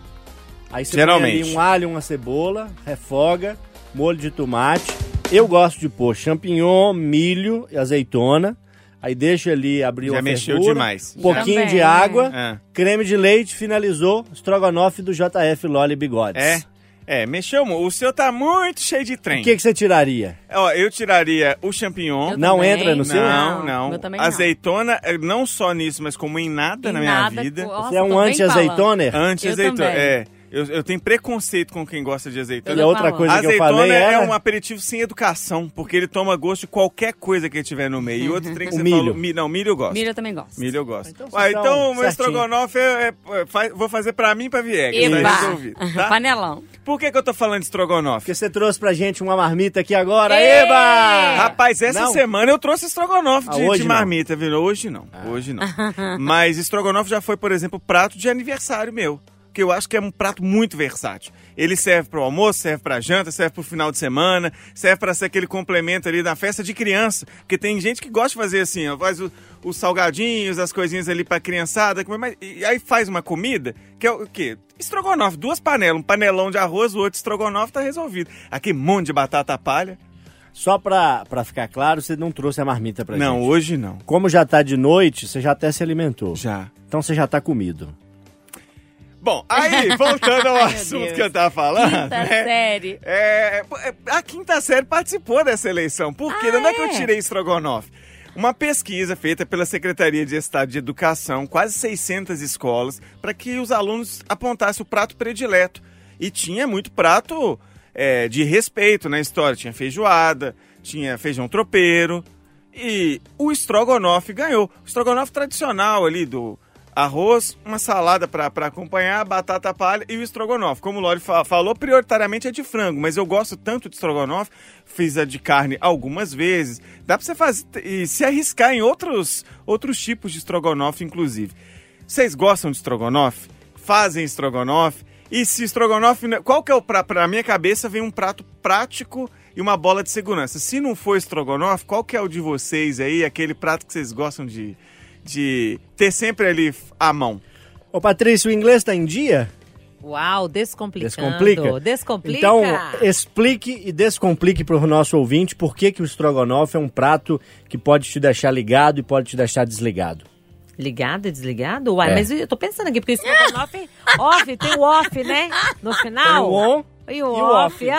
Aí você põe Geralmente. ali um alho, uma cebola, refoga, molho de tomate. Eu gosto de pôr champignon, milho e azeitona. Aí deixa ali abrir Já uma mexeu fervura, demais. Um pouquinho Também, de água, Ah. creme de leite, finalizou, estrogonofe do JF Loli Bigodes. é. É, mexeu. mu- O seu tá muito cheio de trem. O que, que você tiraria? Ó, eu tiraria o champignon. Eu Não também. entra no seu? Não, Não, não. meu também não. Azeitona, eh, não só nisso, mas como em nada Em na minha nada, vida. Nossa, Você é um bem anti-azeitoner? Anti-azeitona. Eu também. É. Eu, eu tenho preconceito com quem gosta de azeitona. E a outra coisa que eu Azeitona falei é era... um aperitivo sem educação, porque ele toma gosto de qualquer coisa que tiver no meio. E outro trem que O você milho. falou... Mi, não, milho eu gosto. Milho eu também gosto. Milho eu gosto. Então, Ah, então o estrogonofe é, é, faz- vou fazer pra mim e pra Viegas. Eba! Tá resolvido, tá? Panelão. Por que, que eu tô falando de estrogonofe? Porque você trouxe pra gente uma marmita aqui agora. Ê! Eba! Rapaz, essa Não. semana eu trouxe estrogonofe Ah, de, hoje de não. marmita, viu? Hoje não. Hoje não. Mas estrogonofe já foi, por exemplo, prato de aniversário meu. Que eu acho que é um prato muito versátil. Ele serve para o almoço, serve para janta, serve para o final de semana, serve para ser aquele complemento ali na festa de criança. Porque tem gente que gosta de fazer assim, ó, faz o- os salgadinhos, as coisinhas ali para criançada, mas, e aí faz uma comida que é o quê? Estrogonofe, duas panelas, um panelão de arroz, o outro estrogonofe tá resolvido. Aqui monte de batata palha. Só pra, pra ficar claro, você não trouxe a marmita pra não, gente. hoje não. Como já tá de noite, você já até se alimentou. Já. Então você já tá comido. Bom, aí, voltando ao assunto Deus. que eu tava falando. Quinta né? série. É, a quinta série participou dessa eleição. Por quê? Ah, de onde é que eu é? tirei estrogonofe? Uma pesquisa feita pela Secretaria de Estado de Educação, quase 600 escolas, para que os alunos apontassem o prato predileto. E tinha muito prato é, de respeito na história. Tinha feijoada, tinha feijão tropeiro. E o estrogonofe ganhou. O estrogonofe tradicional ali do arroz, uma salada para acompanhar, batata palha e o estrogonofe. Como o Lori fa- falou, prioritariamente é de frango, mas eu gosto tanto de estrogonofe, fiz a de carne algumas vezes. Dá para você fazer e se arriscar em outros, outros tipos de estrogonofe, inclusive. Vocês gostam de estrogonofe? Fazem estrogonofe? E se estrogonofe, não- qual que é o prato? Pra minha cabeça vem um prato prático e uma bola de segurança. Se não for estrogonofe, qual que é o de vocês aí, aquele prato que vocês gostam de, de ter sempre ali à mão? Ô, Patrícia, o inglês tá em dia? Uau, descomplicando. Descomplica? Descomplica. Então, explique e descomplique para o nosso ouvinte por que, que o estrogonofe é um prato que pode te deixar ligado e pode te deixar desligado. Ligado e desligado? Uai, É. mas eu tô pensando aqui, porque o estrogonofe off, tem o off, né? No final. Tem o on e o e o off. off.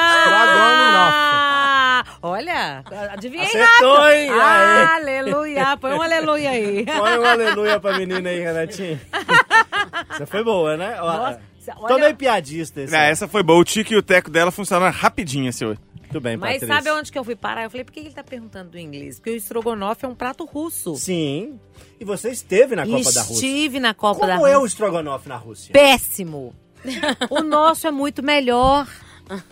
Ah! Olha, adivinhei Acertou, rápido. hein? Ah, aleluia. Põe um aleluia aí. Põe um aleluia pra menina aí, Renatinho. Essa foi boa, né? Nossa, Tô olha- meio piadista esse. Ah, essa foi boa. O tico e o teco dela funcionaram rapidinho, esse hoje. Muito bem, Mas Patrícia. sabe onde que eu fui parar? Eu falei, por que ele tá perguntando do inglês? Porque o estrogonofe é um prato russo. Sim. E você esteve na Copa da Rússia. Estive na Copa Como da é Rússia. o estrogonofe na Rússia? péssimo. O nosso é muito melhor.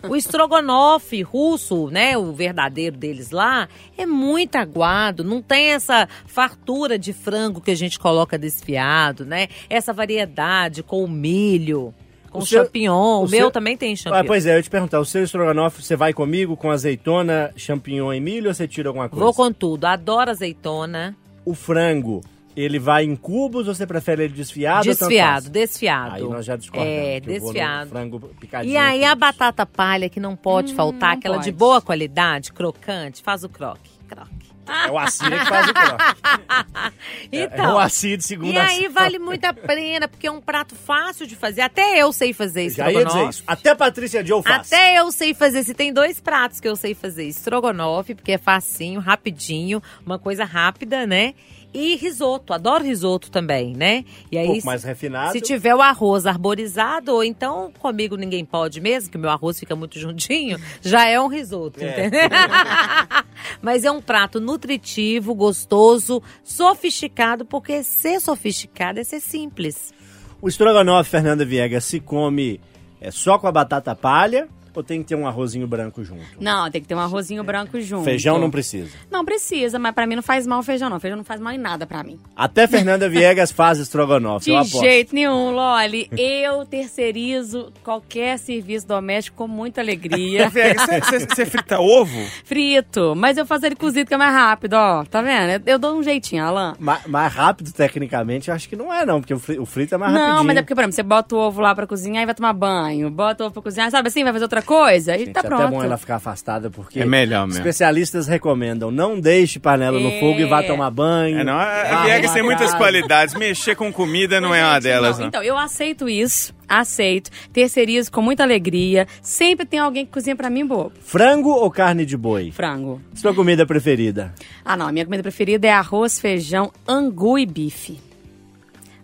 O estrogonofe russo, né, o verdadeiro deles lá, é muito aguado, não tem essa fartura de frango que a gente coloca desfiado, né? Essa variedade com o milho, com O seu- champignon. o O, meu seu- também tem Ah, champignon. pois é, eu ia te perguntar, o seu estrogonofe, você vai comigo com azeitona, champignon e milho ou você tira alguma coisa? Vou com tudo. Adoro azeitona. O frango, ele vai em cubos ou você prefere ele desfiado ou desfiado, faz? desfiado. Aí nós já discordamos. É, no desfiado. Frango picadinho. E aí a cubos. batata palha que não pode faltar, não aquela de pode. boa qualidade, crocante, faz o croque. Croque. É o Assir que faz o croque. é Então, o Assir de segunda e aí vale muito a pena, porque é um prato fácil de fazer. Até eu sei fazer Já ia estrogonofe. dizer isso. Até a Patrícia Joe faz. Até eu sei fazer. Se tem dois pratos que eu sei fazer: estrogonofe, porque é facinho, rapidinho, uma coisa rápida, né? E risoto, adoro risoto também, né? E aí, Um pouco mais refinado. se tiver o arroz arborizado, ou então comigo ninguém pode mesmo, que o meu arroz fica muito juntinho, já é um risoto, É. entendeu? Mas é um prato nutritivo, gostoso, sofisticado, porque ser sofisticado é ser simples. O estrogonofe, Fernanda Viegas, se come é, só com a batata palha ou tem que ter um arrozinho branco junto? Não, tem que ter um arrozinho branco junto. Feijão não precisa. Não precisa, mas pra mim não faz mal o feijão, não. Feijão não faz mal em nada pra mim. Até Fernanda Viegas faz estrogonofe, De eu aposto. jeito nenhum, Loli. Eu terceirizo qualquer serviço doméstico com muita alegria. Você frita ovo? Frito, mas eu faço ele cozido que é mais rápido, ó. Tá vendo? Eu, eu dou um jeitinho, Alan. Ma- mais rápido, tecnicamente, eu acho que não é, não, porque o fri- o frito é mais Não, rapidinho. mas é porque, por exemplo, você bota o ovo lá pra cozinhar e vai tomar banho. Bota o ovo pra cozinhar, sabe assim? Vai fazer outra coisa e Gente, tá é pronto. até bom ela ficar afastada, porque É melhor mesmo. especialistas recomendam, não deixe panela no É. fogo e vá tomar banho. É, não, a vá a Viegas arrumar tem muitas qualidades. Mexer com comida não é uma delas, não. não. Então, eu aceito isso, aceito, terceirizo com muita alegria. Sempre tem alguém que cozinha pra mim boa. Frango ou carne de boi? Frango. Sua comida preferida? Ah, não, a minha comida preferida é arroz, feijão, angu e bife.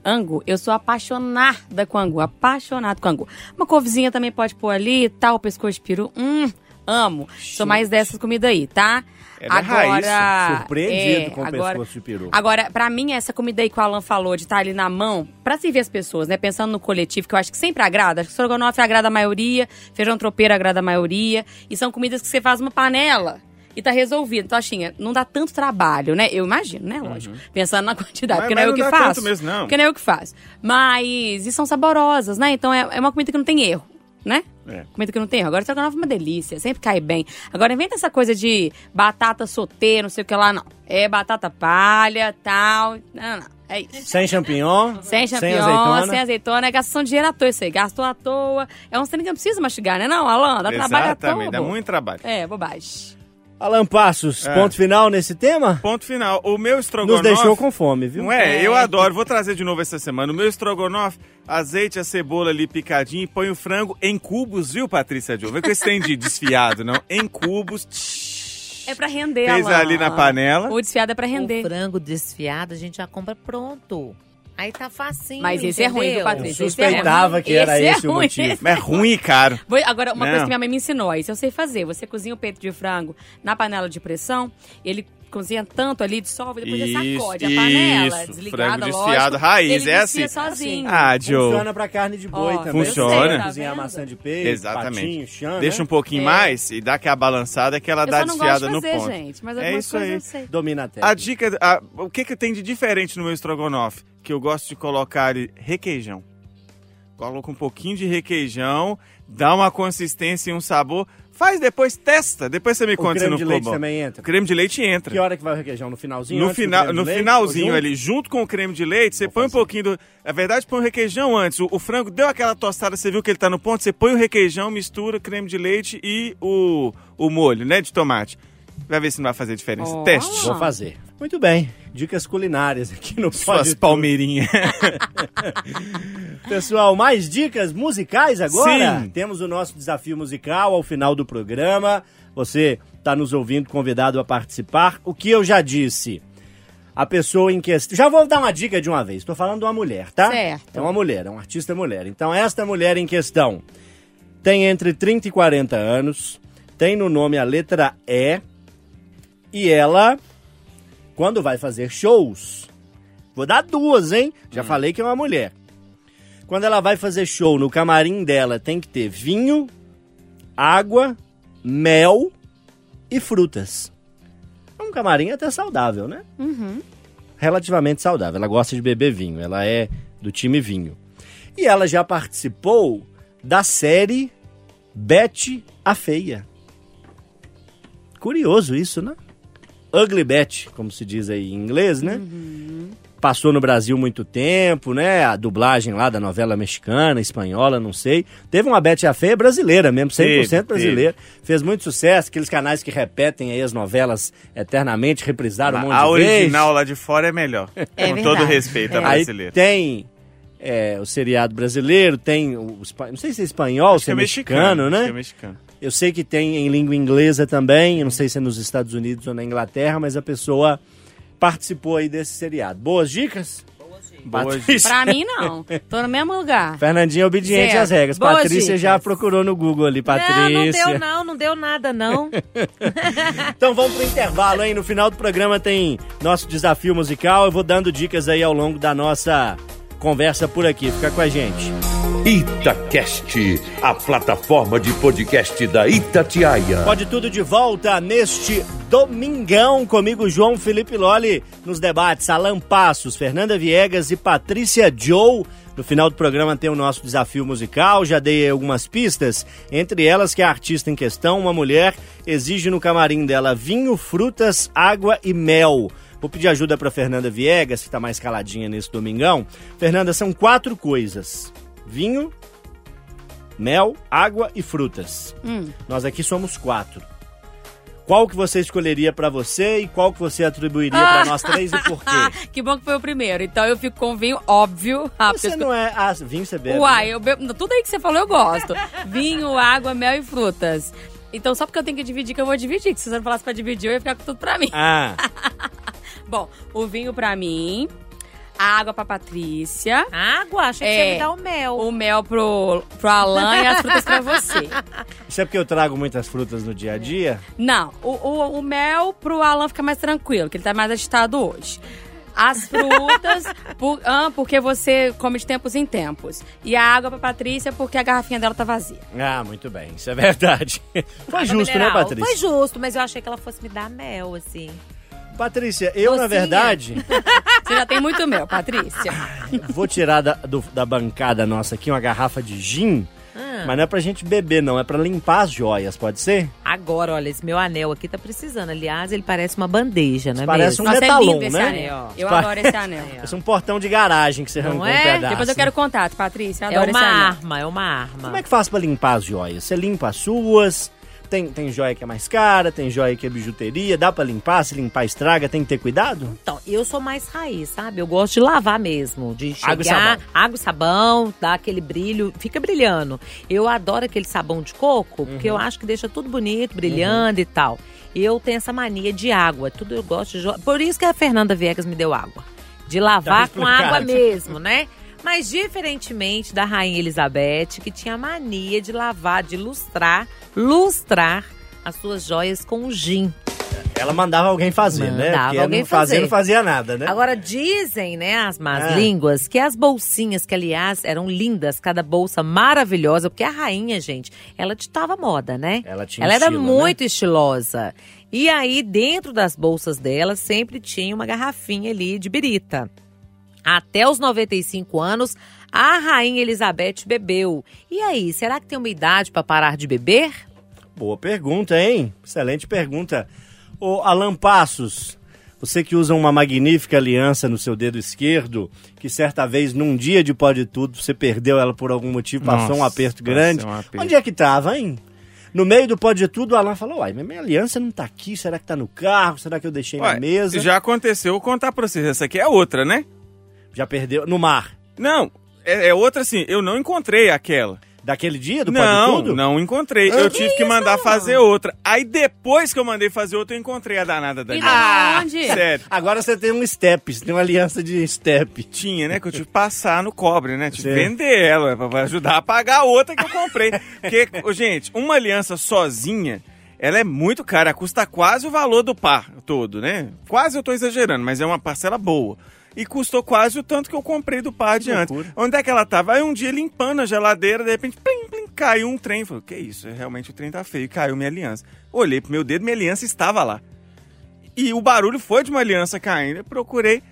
Angu, eu sou apaixonada com angu, apaixonada com angu. Uma couvezinha também pode pôr ali, tal, pescoço de peru. Hum, amo. Sou mais dessas comidas aí, tá? É da raiz, Surpreendido é, com o agora, pescoço de peru. Agora, pra mim, essa comida aí que o Alan falou, de estar ali na mão, pra servir as pessoas, né? Pensando no coletivo, que eu acho que sempre agrada. Acho que estrogonofe agrada a maioria, feijão tropeiro agrada a maioria. E são comidas que você faz uma panela e tá resolvido. Então, Achinha, não dá tanto trabalho, né? Eu imagino, né? Lógico. Pensando na quantidade, Mas- porque não é eu que não dá faço. tanto mesmo, não. Porque não é eu que faço. Mas, e são saborosas, né? Então, é, é uma comida que não tem erro, né? É. Comida que não tem erro. Agora, estrogonofe é uma delícia, sempre cai bem. Agora, inventa essa coisa de batata sauté, não sei o que lá, não. É batata palha, tal. Não, não. É isso. Sem champignon? Sem champignon, azeitona? sem azeitona, é gastação de dinheiro à toa isso aí. Gastou à toa. É um trem que não precisa mastigar, né não, Alan? Dá trabalho à toa. Exatamente, dá muito trabalho. É, bobagem. Alan Passos, É. ponto final nesse tema? Ponto final. O meu Nos estrogonofe... deixou com fome, viu? Não é? Eu adoro. Vou trazer de novo essa semana. O meu estrogonofe, azeite, a cebola ali picadinho e põe o frango em cubos, viu, Patrícia Joe? Vê que esse tem de desfiado, não. Em cubos. É pra render, Fez Alan. ali na panela. O desfiado é pra O render. frango desfiado a gente já compra pronto. Aí tá facinho, Mas esse é ruim, viu, entendeu? Patrícia? Eu Esse é suspeitava ruim. que era Esse é esse o ruim. motivo. Mas é ruim e caro. Vou- Agora, uma Não. coisa que minha mãe me ensinou, isso eu sei fazer. Você cozinha o peito de frango na panela de pressão, ele cozinha tanto ali, dissolve, depois você Isso, a panela, isso. desligada, Frango lógico. desfiado raiz, ele é assim. sozinho. Ah, Joe. Funciona pra carne de boi Ó, também. Funciona. Você Tá Cozinhar maçã de peito, Exatamente. patinho, chã, Deixa né? um pouquinho É. mais e dá aquela balançada que ela eu dá só não gosto desfiada de no fazer, ponto. gente, mas É isso aí. eu sei. Domina a técnica. A dica, a- o que que tem de diferente no meu estrogonofe? Que eu gosto de colocar requeijão. Coloca um pouquinho de requeijão, dá uma consistência e um sabor. Faz depois, testa. Depois você me O conta se creme não de ficou leite bom. também O entra. creme de leite entra. Que hora que vai o requeijão? No finalzinho? No, final, creme de no leite? finalzinho ali, junto com o creme de leite, você põe um pouquinho do. Na verdade, põe o requeijão antes. O, o frango deu aquela tostada, você viu que ele tá no ponto, você põe o requeijão, mistura creme de leite e o, o molho, né, de tomate. Vai ver se não vai fazer diferença. Ó. Teste. Vou fazer. Muito bem. Dicas culinárias aqui no Suas palmeirinhas. Pessoal, mais dicas musicais agora? Sim. Temos o nosso desafio musical ao final do programa. Você está nos ouvindo, convidado a participar. O que eu já disse? A pessoa em questão. Já vou dar uma dica de uma vez. Estou falando de uma mulher, tá? Certo. É uma mulher, é um artista mulher. Então, esta mulher em questão tem entre 30 e 40 anos, tem no nome a letra E, e ela, quando vai fazer shows, vou dar duas, hein? Já falei que é uma mulher. Quando ela vai fazer show no camarim dela, tem que ter vinho, água, mel e frutas. É um camarim até saudável, né? Relativamente saudável. Ela gosta de beber vinho, ela é do time vinho. E ela já participou da série Betty a Feia. Curioso isso, né? Ugly Betty, como se diz aí em inglês, né? Passou no Brasil muito tempo, né? A dublagem lá da novela mexicana, espanhola, não sei. Teve uma Betty a Feia brasileira mesmo, 100% Teve, brasileira. Fez muito sucesso, aqueles canais que repetem aí as novelas eternamente, reprisaram um monte a de vezes. original lá de fora é melhor. É com verdade. todo respeito à Aí brasileira. tem é, o seriado brasileiro, tem o não sei se é espanhol, se é que mexicano, acho né? é mexicano. Eu sei que tem em língua inglesa também, eu não sei se é nos Estados Unidos ou na Inglaterra, mas a pessoa participou aí desse seriado. Boas dicas? Boas Patrícia. Pra mim, não. Tô no mesmo lugar. Fernandinha é obediente Certo. às regras. Boas Patrícia dicas. já procurou no Google ali, Patrícia. Não, não deu não, não deu nada não. Então vamos pro intervalo, hein? No final do programa tem nosso desafio musical. Eu vou dando dicas aí ao longo da nossa conversa por aqui. Fica com a gente. Itacast, a plataforma de podcast da Itatiaia. Pode tudo de volta neste domingão comigo, João Felipe Loli, nos debates Alan Passos, Fernanda Viegas e Patrícia Joe. No final do programa tem o nosso desafio musical, já dei algumas pistas, entre elas que a artista em questão, uma mulher, exige no camarim dela vinho, frutas, água e mel. Vou pedir ajuda para Fernanda Viegas, que está mais caladinha nesse domingão. Fernanda, são quatro coisas: vinho, mel, água e frutas. Nós aqui somos quatro. Qual que você escolheria pra você e qual que você atribuiria pra nós três e por quê? que bom que foi o primeiro. Então eu fico com vinho, óbvio. Ah, porque Você não é... Ah, vinho você bebe. Uai, né? eu bebo. Tudo aí que você falou eu gosto. Vinho, água, mel e frutas. Então, só porque eu tenho que dividir, que eu vou dividir. Que se você não falasse pra dividir, eu ia ficar com tudo pra mim. Ah, Bom, o vinho pra mim, água pra Patrícia, Água? Achei que É. você ia me dar o mel. o mel pro, pro Alan e as frutas pra você. isso é porque eu trago muitas frutas no dia a dia? Não, o, o, o mel pro Alan ficar mais tranquilo, que ele tá mais agitado hoje. As frutas, por- ah, porque você come de tempos em tempos. E a água pra Patrícia, porque a garrafinha dela tá vazia. Ah, muito bem, isso é verdade. Foi Água justo, né, mineral. Patrícia? Foi justo, mas eu achei que ela fosse me dar mel, assim. Patrícia, eu, na Docinha. verdade, Você já tem muito mel, Patrícia. vou tirar da, do- da bancada nossa aqui uma garrafa de gin, Ah. mas não é pra gente beber, não, é pra limpar as joias, pode ser? Agora, olha, esse meu anel aqui tá precisando. Aliás, ele parece uma bandeja, não é Parece mesmo? um Nossa, metalon, é lindo esse né? anel. Eu adoro esse anel. Parece um portão de garagem que você Não arrancou é? um pedaço. Depois eu quero contato, Patrícia. Eu É adoro uma esse anel. arma, é uma arma. Como é que faz pra limpar as joias? Você limpa as suas, Tem, tem joia que é mais cara, tem joia que é bijuteria, dá pra limpar, se limpar estraga, tem que ter cuidado? Então, eu sou mais raiz, sabe? Eu gosto de lavar mesmo, de chegar, Água e sabão. água e sabão, dá aquele brilho, fica brilhando. Eu adoro aquele sabão de coco, porque Uhum. eu acho que deixa tudo bonito, brilhando e tal. Eu tenho essa mania de água, tudo eu gosto de. Por isso que a Fernanda Viegas me deu água. De lavar Tá com água mesmo, né? Mas diferentemente da Rainha Elizabeth, que tinha a mania de lavar, de lustrar, lustrar as suas joias com gin. Ela mandava alguém fazer, né? Mandava Porque alguém não fazia, fazer. não fazia nada, né? Agora dizem, né, as más É. línguas, que as bolsinhas, que aliás eram lindas, cada bolsa maravilhosa, porque a rainha, gente, ela ditava moda, né? Ela tinha Ela era estilo, né? muito estilosa. E aí, dentro das bolsas dela, sempre tinha uma garrafinha ali de birita. Até os 95 anos, a rainha Elizabeth bebeu. E aí, será que tem uma idade para parar de beber? Boa pergunta, hein? Excelente pergunta. Ô, Alan Passos, você que usa uma magnífica aliança no seu dedo esquerdo, que certa vez, num dia de pode tudo, você perdeu ela por algum motivo, passou um Nossa, aperto grande. um aperto. Onde é que tava, hein? No meio do pode tudo, o Alan falou, uai, mas minha aliança não tá aqui, será que tá no carro? Será que eu deixei na Ué, mesa? Já aconteceu, vou contar pra vocês. Essa aqui é outra, né? Já perdeu? No mar? Não, é, é outra assim. Eu não encontrei aquela. Daquele dia do pode Não, tudo? não encontrei. Ah, eu que tive que mandar fazer outra. Aí depois que eu mandei fazer outra, eu encontrei a danada da E aliança. da onde? Sério. Agora você tem um step, você tem uma aliança de step. Tinha, né? Que eu tive que passar no cobre, né? Tive que Sim. vender ela pra pra ajudar a pagar a outra que eu comprei. Porque, ô, gente, uma aliança sozinha, ela é muito cara. Custa quase o valor do par todo, né? Quase eu tô exagerando, mas é uma parcela boa. E custou quase o tanto que eu comprei do par de antes. Onde é que ela tava? Aí um dia limpando a geladeira, de repente, plim, plim, caiu um trem. Falei, que isso? Realmente o trem tá feio. Caiu minha aliança. Olhei pro meu dedo, minha aliança estava lá. E o barulho foi de uma aliança caindo. Eu procurei,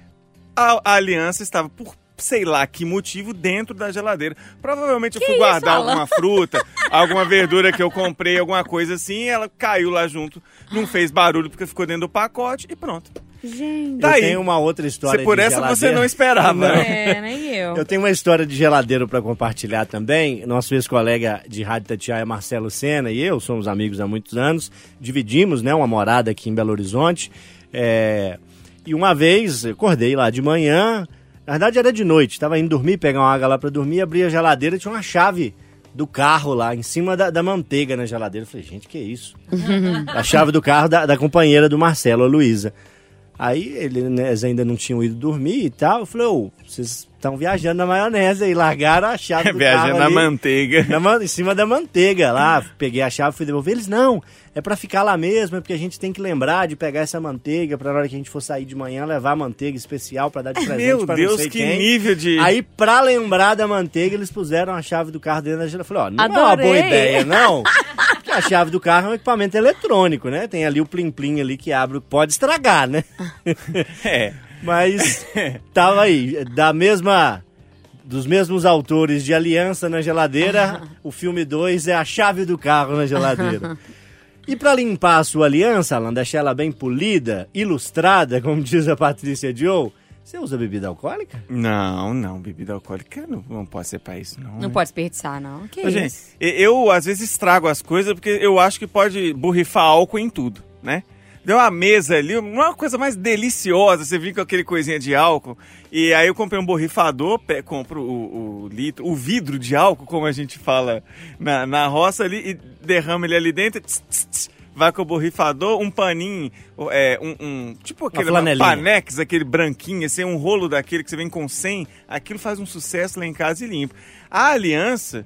a, a aliança estava por sei lá que motivo dentro da geladeira. Provavelmente eu fui guardar Alan? alguma fruta, alguma verdura que eu comprei, alguma coisa assim, e ela caiu lá junto. Não fez barulho porque ficou dentro do pacote e pronto. Gente. Tá eu aí. tenho uma outra história Você, por de essa você geladeira. não esperava. Não. né? É, nem eu. Eu tenho uma história de geladeiro para compartilhar também. Nosso ex-colega de Rádio Tatiaia, Marcelo Sena, e eu somos amigos há muitos anos. Dividimos né, uma morada aqui em Belo Horizonte. É, E uma vez, eu acordei lá de manhã. Na verdade, era de noite. Estava indo dormir, pegar uma água lá para dormir. Abri a geladeira tinha uma chave do carro lá, em cima da, da manteiga na geladeira. Eu falei, gente, que isso? a chave do carro da, da companheira do Marcelo, a Luísa. Aí né, eles ainda não tinham ido dormir e tal. Eu falei, ô, vocês estão viajando na maionese aí, largaram a chave do Viajando na ali, manteiga. na em cima da manteiga lá. Peguei a chave, fui devolver. Eles, não, é pra ficar lá mesmo, é porque a gente tem que lembrar de pegar essa manteiga pra na hora que a gente for sair de manhã, levar a manteiga especial pra dar de presente Meu pra Deus, que quem. nível de. Aí, pra lembrar da manteiga, eles puseram a chave do carro dentro da geladeira. Eu falei, ó, não é uma Adorei. boa ideia, não. A chave do carro é um equipamento eletrônico, né? Tem ali o plim-plim ali que abre, pode estragar, né? É. Mas tava aí, da mesma. Dos mesmos autores de Aliança na Geladeira, o filme 2 é a chave do carro na geladeira. E pra limpar a sua aliança, Alan, deixar ela bem polida, ilustrada, como diz a Patrícia Joe, você usa bebida alcoólica? Não, não, bebida alcoólica não, não pode ser pra isso, não. Não né? pode desperdiçar, não. Que Ô, gente, isso? eu às vezes estrago as coisas porque eu acho que pode borrifar álcool em tudo, né? Deu uma mesa ali, uma coisa mais deliciosa, você vem com aquele coisinha de álcool. E aí eu comprei um borrifador, pe- compro o, o litro, o vidro de álcool, como a gente fala na, na roça ali, e derrama ele ali dentro, tss, tss, tss, vai com o borrifador, um paninho, é, um, um- tipo aquele panex, aquele branquinho, assim, um rolo daquele que você vem com 100, aquilo faz um sucesso lá em casa e limpa. A aliança,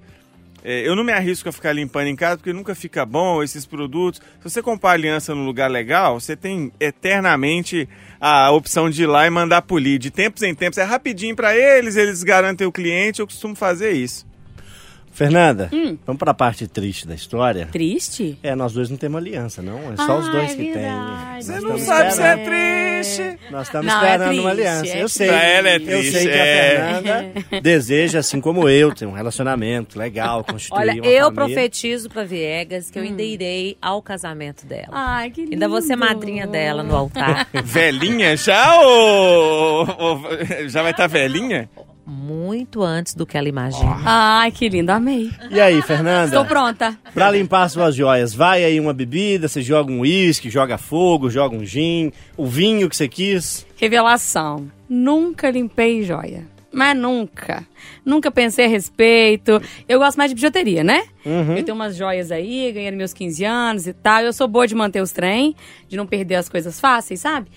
é, eu não me arrisco a ficar limpando em casa porque nunca fica bom esses produtos. Se você comprar aliança num lugar legal, você tem eternamente a opção de ir lá e mandar polir. De tempos em tempos, é rapidinho para eles, eles garantem o cliente. Eu costumo fazer isso. Fernanda, Hum. vamos pra parte triste da história. Triste? É, nós dois não temos aliança, não. É só os Ah, dois é que. Nós Você não sabe se é triste. Nós estamos Não, é esperando uma triste, aliança. é eu sei. Pra ela é Eu triste, sei que é. a Fernanda deseja, assim como eu, ter um relacionamento legal, constituir Olha, uma eu família. profetizo pra Viegas Hum. que eu ainda irei ao casamento dela. Ai, que lindo. Ainda vou ser madrinha dela no altar. Velhinha já ou, ou- já vai estar velhinha? Muito antes do que ela imagina. Ai, que lindo, amei. E aí, Fernanda? Estou pronta. Pra limpar suas joias, vai aí uma bebida, você joga um uísque, joga fogo, joga um gin, o vinho que você quis. Revelação. Nunca limpei joia. Mas nunca. Nunca pensei a respeito. Eu gosto mais de bijuteria, né? Eu tenho umas joias aí, ganhando meus 15 anos e tal. Eu sou boa de manter os trem, de não perder as coisas fáceis, sabe?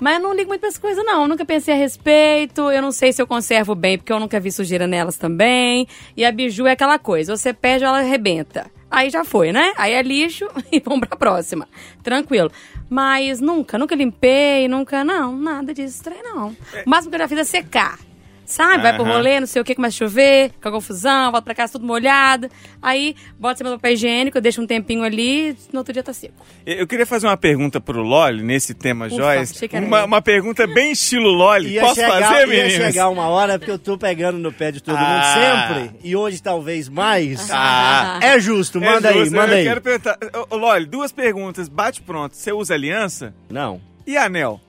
Mas eu não ligo muito pra essas coisas, não. Eu nunca pensei a respeito. Eu não sei se eu conservo bem, porque eu nunca vi sujeira nelas também. E a biju é aquela coisa: você perde, ela arrebenta. Aí já foi, né? Aí é lixo e vamos pra próxima. Tranquilo. Mas nunca, nunca limpei, nunca. Não, nada disso, trem não. O máximo que eu já fiz é secar. Sabe? Vai pro rolê, não sei o que, começa a chover, com a confusão, volta pra casa tudo molhado. Aí bota cima do papel higiênico, deixa um tempinho ali, no outro dia tá seco. Eu queria fazer uma pergunta pro Loli nesse tema Ufa, joias. achei que era Uma, uma pergunta bem estilo Loli. Ia Posso chegar, fazer, ia meninas? chegar uma hora, porque eu tô pegando no pé de todo Ah. mundo sempre, e hoje talvez mais. Ah. É justo, manda É aí, justo, manda eu aí. quero perguntar. Loli, duas perguntas. Bate pronto. Você usa aliança? Não, E anel?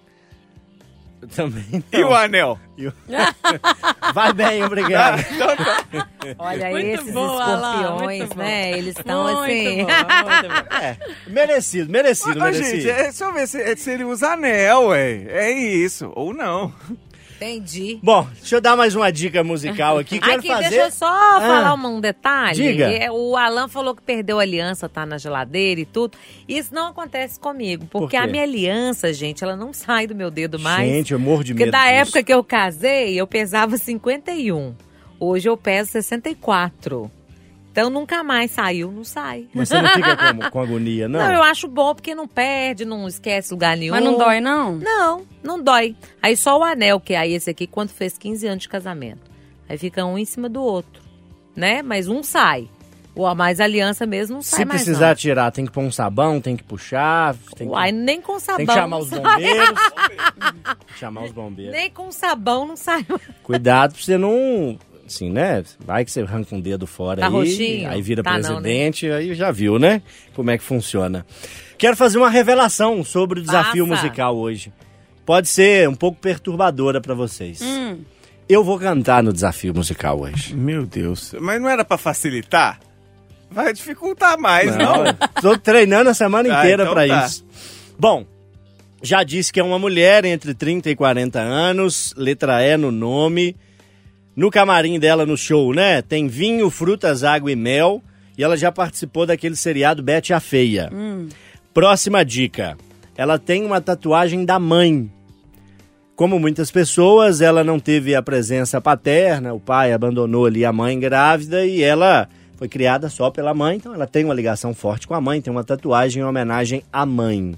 também E o não. anel? Vai bem, obrigado. Então tá. Olha, Muito esses bom, Alan, escorpiões, bom. né? Eles estão assim. bom, muito bom. É, merecido, merecido, Ô, merecido. gente, é, deixa eu ver se, se ele usa anel, ué. É isso. Ou não. Entendi. Bom, deixa eu dar mais uma dica musical aqui. Quero Aqui, fazer. deixa eu só falar um, detalhe. Diga. É, O Alan falou que perdeu a aliança, tá na geladeira e tudo. Isso não acontece comigo, porque quê? a minha aliança, gente, ela não sai do meu dedo mais. Gente, eu morro de porque medo. da disso. época que eu casei, eu pesava 51. Hoje eu peso 64. Então nunca mais saiu, não sai. Mas você não fica com, com agonia, não? Não, eu acho bom porque não perde, não esquece lugar nenhum. Mas não dói, não? Não, não dói. Aí só o anel, que é aí esse aqui, quando fez 15 anos de casamento. Aí fica um em cima do outro, né? Mas um sai. O mais aliança mesmo não sai Se mais precisar não. tirar, tem que pôr um sabão, tem que puxar. Tem que, Uai, nem com sabão. tem que chamar não os bombeiros. chamar os bombeiros. Nem com sabão não sai. Cuidado pra você não. Assim, né? Vai que você arranca um dedo fora Tá aí. roxinho? Aí vira Tá não, presidente, aí já viu, né? Como é que funciona. Quero fazer uma revelação sobre o desafio Faça. musical hoje. Pode ser um pouco perturbadora pra vocês. Hum. Eu vou cantar no desafio musical hoje. Meu Deus. Mas não era pra facilitar? Vai dificultar mais, não. Estou treinando a semana Ah, inteira então pra tá. isso. Bom, já disse que é uma mulher entre 30 e 40 anos, letra E no nome. No camarim dela no show, né? Tem vinho, frutas, água e mel. E ela já participou daquele seriado Bete a Feia. Próxima dica. Ela tem uma tatuagem da mãe. Como muitas pessoas, ela não teve a presença paterna, o pai abandonou ali a mãe grávida e ela foi criada só pela mãe, então ela tem uma ligação forte com a mãe, tem uma tatuagem em homenagem à mãe.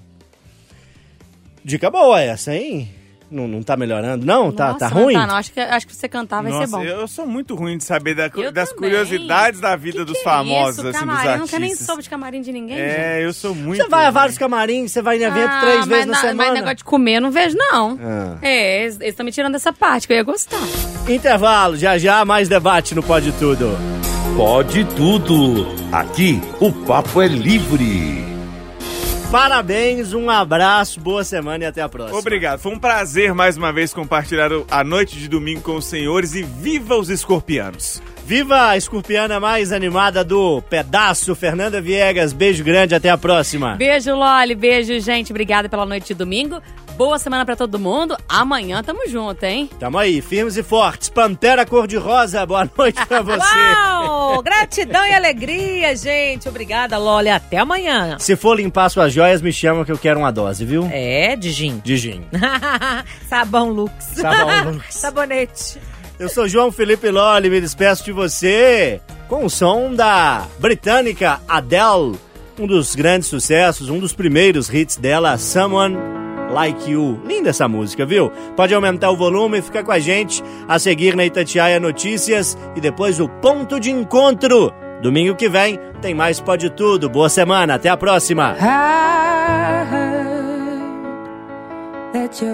Dica boa essa, hein? Não, não tá melhorando, não? tá, Nossa, tá não ruim? Tá, não. Acho, que, acho que você cantar vai Nossa, ser bom. eu sou muito ruim de saber da- Eu das também. curiosidades da vida Que dos que famosos, é isso, assim, camarim? dos Eu artistas. nunca nem soube de camarim de ninguém, gente. É, eu sou muito Você vai a vários camarins, você vai em evento Ah, três vezes na, na- semana. Mas negócio de comer eu não vejo, não. Ah. É, eles estão me tirando dessa parte, que eu ia gostar. Intervalo, já já mais debate no Pode Tudo. Pode tudo. Aqui o papo é livre. Parabéns, um abraço, boa semana e até a próxima. Obrigado. Foi um prazer mais uma vez compartilhar a noite de domingo com os senhores e viva os escorpianos. Viva a escorpiana mais animada do pedaço, Fernanda Viegas. Beijo grande, até a próxima. Beijo, Loli. Beijo, gente. Obrigada pela noite de domingo. Boa semana pra todo mundo. Amanhã tamo junto, hein? Tamo aí, firmes e fortes. Pantera cor-de-rosa, boa noite pra você. Uau! Gratidão e alegria, gente. Obrigada, Loli. Até amanhã. Se for limpar suas joias, me chama que eu quero uma dose, viu? É, de gin. De gin. Sabão Lux. Sabão Lux. Sabonete. Eu sou João Felipe Lolli, me despeço de você com o som da britânica Adele, um dos grandes sucessos, um dos primeiros hits dela, Someone Like You. Linda essa música, viu? Pode aumentar o volume e ficar com a gente a seguir na Itatiaia Notícias e depois o Ponto de Encontro. Domingo que vem tem mais Pode Tudo. Boa semana, até a próxima. I heard that